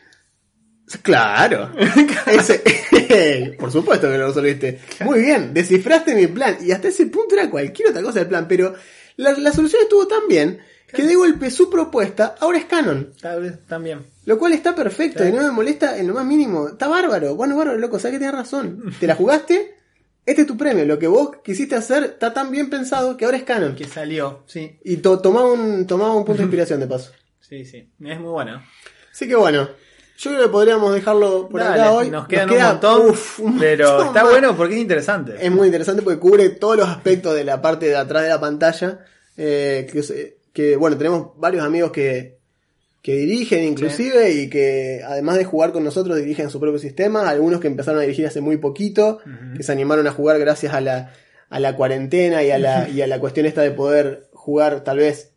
Claro. *laughs* Ese- *laughs* por supuesto que lo resolviste. Muy bien, descifraste mi plan. Y hasta ese punto era cualquier otra cosa del plan. Pero la, la solución estuvo tan bien que de golpe su propuesta ahora es canon. Tal vez también. Lo cual está perfecto y no me molesta en lo más mínimo. Está bárbaro. Bueno, bárbaro, loco, sabes que tienes razón. Te la jugaste, este es tu premio. Lo que vos quisiste hacer está tan bien pensado que ahora es canon. Que salió, sí. Y to tomá un, tomá un punto de inspiración de paso. *laughs* Sí, sí. Es muy bueno. Así que bueno, yo creo que podríamos dejarlo por Dale, acá hoy. Nos quedan queda, un montón, uf, un pero montón está más. bueno porque es interesante. Es muy interesante porque cubre todos los aspectos de la parte de atrás de la pantalla. eh, que, se- que, bueno, tenemos varios amigos que, que dirigen inclusive y que además de jugar con nosotros dirigen su propio sistema, algunos que empezaron a dirigir hace muy poquito, que se animaron a jugar gracias a la, a la cuarentena y a la, *laughs* y a la cuestión esta de poder jugar tal vez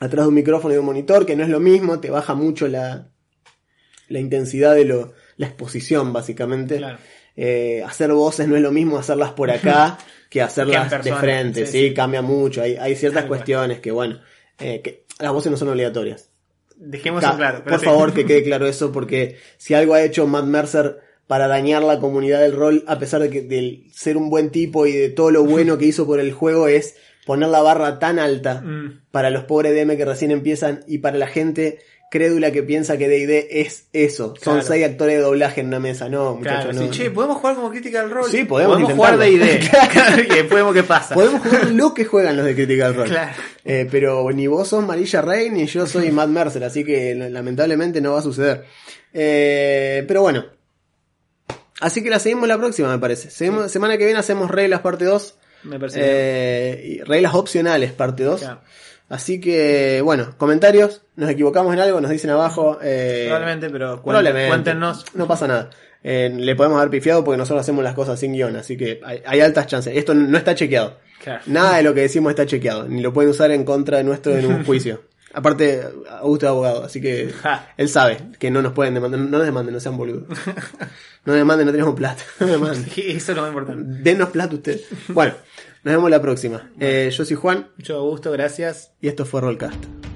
atrás de un micrófono y de un monitor, que no es lo mismo, te baja mucho la, la intensidad de lo, la exposición básicamente. Claro. Eh, hacer voces no es lo mismo hacerlas por acá *laughs* que hacerlas Que en persona, de frente, sí, cambia mucho, hay, hay ciertas Tal cual. cuestiones que bueno, eh, que las voces no son obligatorias. Dejemos claro. pero por sí. favor, que quede *laughs* claro eso, porque si algo ha hecho Matt Mercer para dañar la comunidad del rol, a pesar de, que, de ser un buen tipo y de todo lo *laughs* bueno que hizo por el juego, es poner la barra tan alta Mm. para los pobres DM que recién empiezan y para la gente crédula que piensa que D&D es eso. Son Claro. seis actores de doblaje en una mesa. No, muchachos, Claro, no. sí, che, podemos jugar como Critical Role. Sí, podemos jugar de intentarlo. ID. Claro, y vemos qué pasa. Podemos jugar lo que juegan los de Critical Role. Claro. Eh, pero ni vos sos Marilla Rey ni yo soy Matt Mercer, así que lamentablemente no va a suceder. Eh, pero bueno. Así que la seguimos la próxima, me parece. Seguimos, Semana que viene hacemos reglas parte 2. Me parece. Eh, reglas opcionales parte 2. Claro. Así que, bueno, comentarios. Nos equivocamos en algo, nos dicen abajo. eh, Probablemente, pero probablemente. cuéntenos. No pasa nada. Eh, le podemos haber pifiado porque nosotros hacemos las cosas sin guion, así que hay, hay altas chances. Esto no está chequeado. Claro. Nada de lo que decimos está chequeado, ni lo pueden usar en contra de nuestro en un *laughs* juicio. Aparte, Augusto es abogado, así que él sabe que no nos pueden demandar. No nos demanden, no sean boludos. *laughs* No demanden, no tenemos plata. *laughs* No demanden. Eso es lo más importante. Denos plata ustedes. Bueno, nos vemos la próxima. Eh, yo soy Juan Mucho gusto, gracias. y esto fue Rollcast.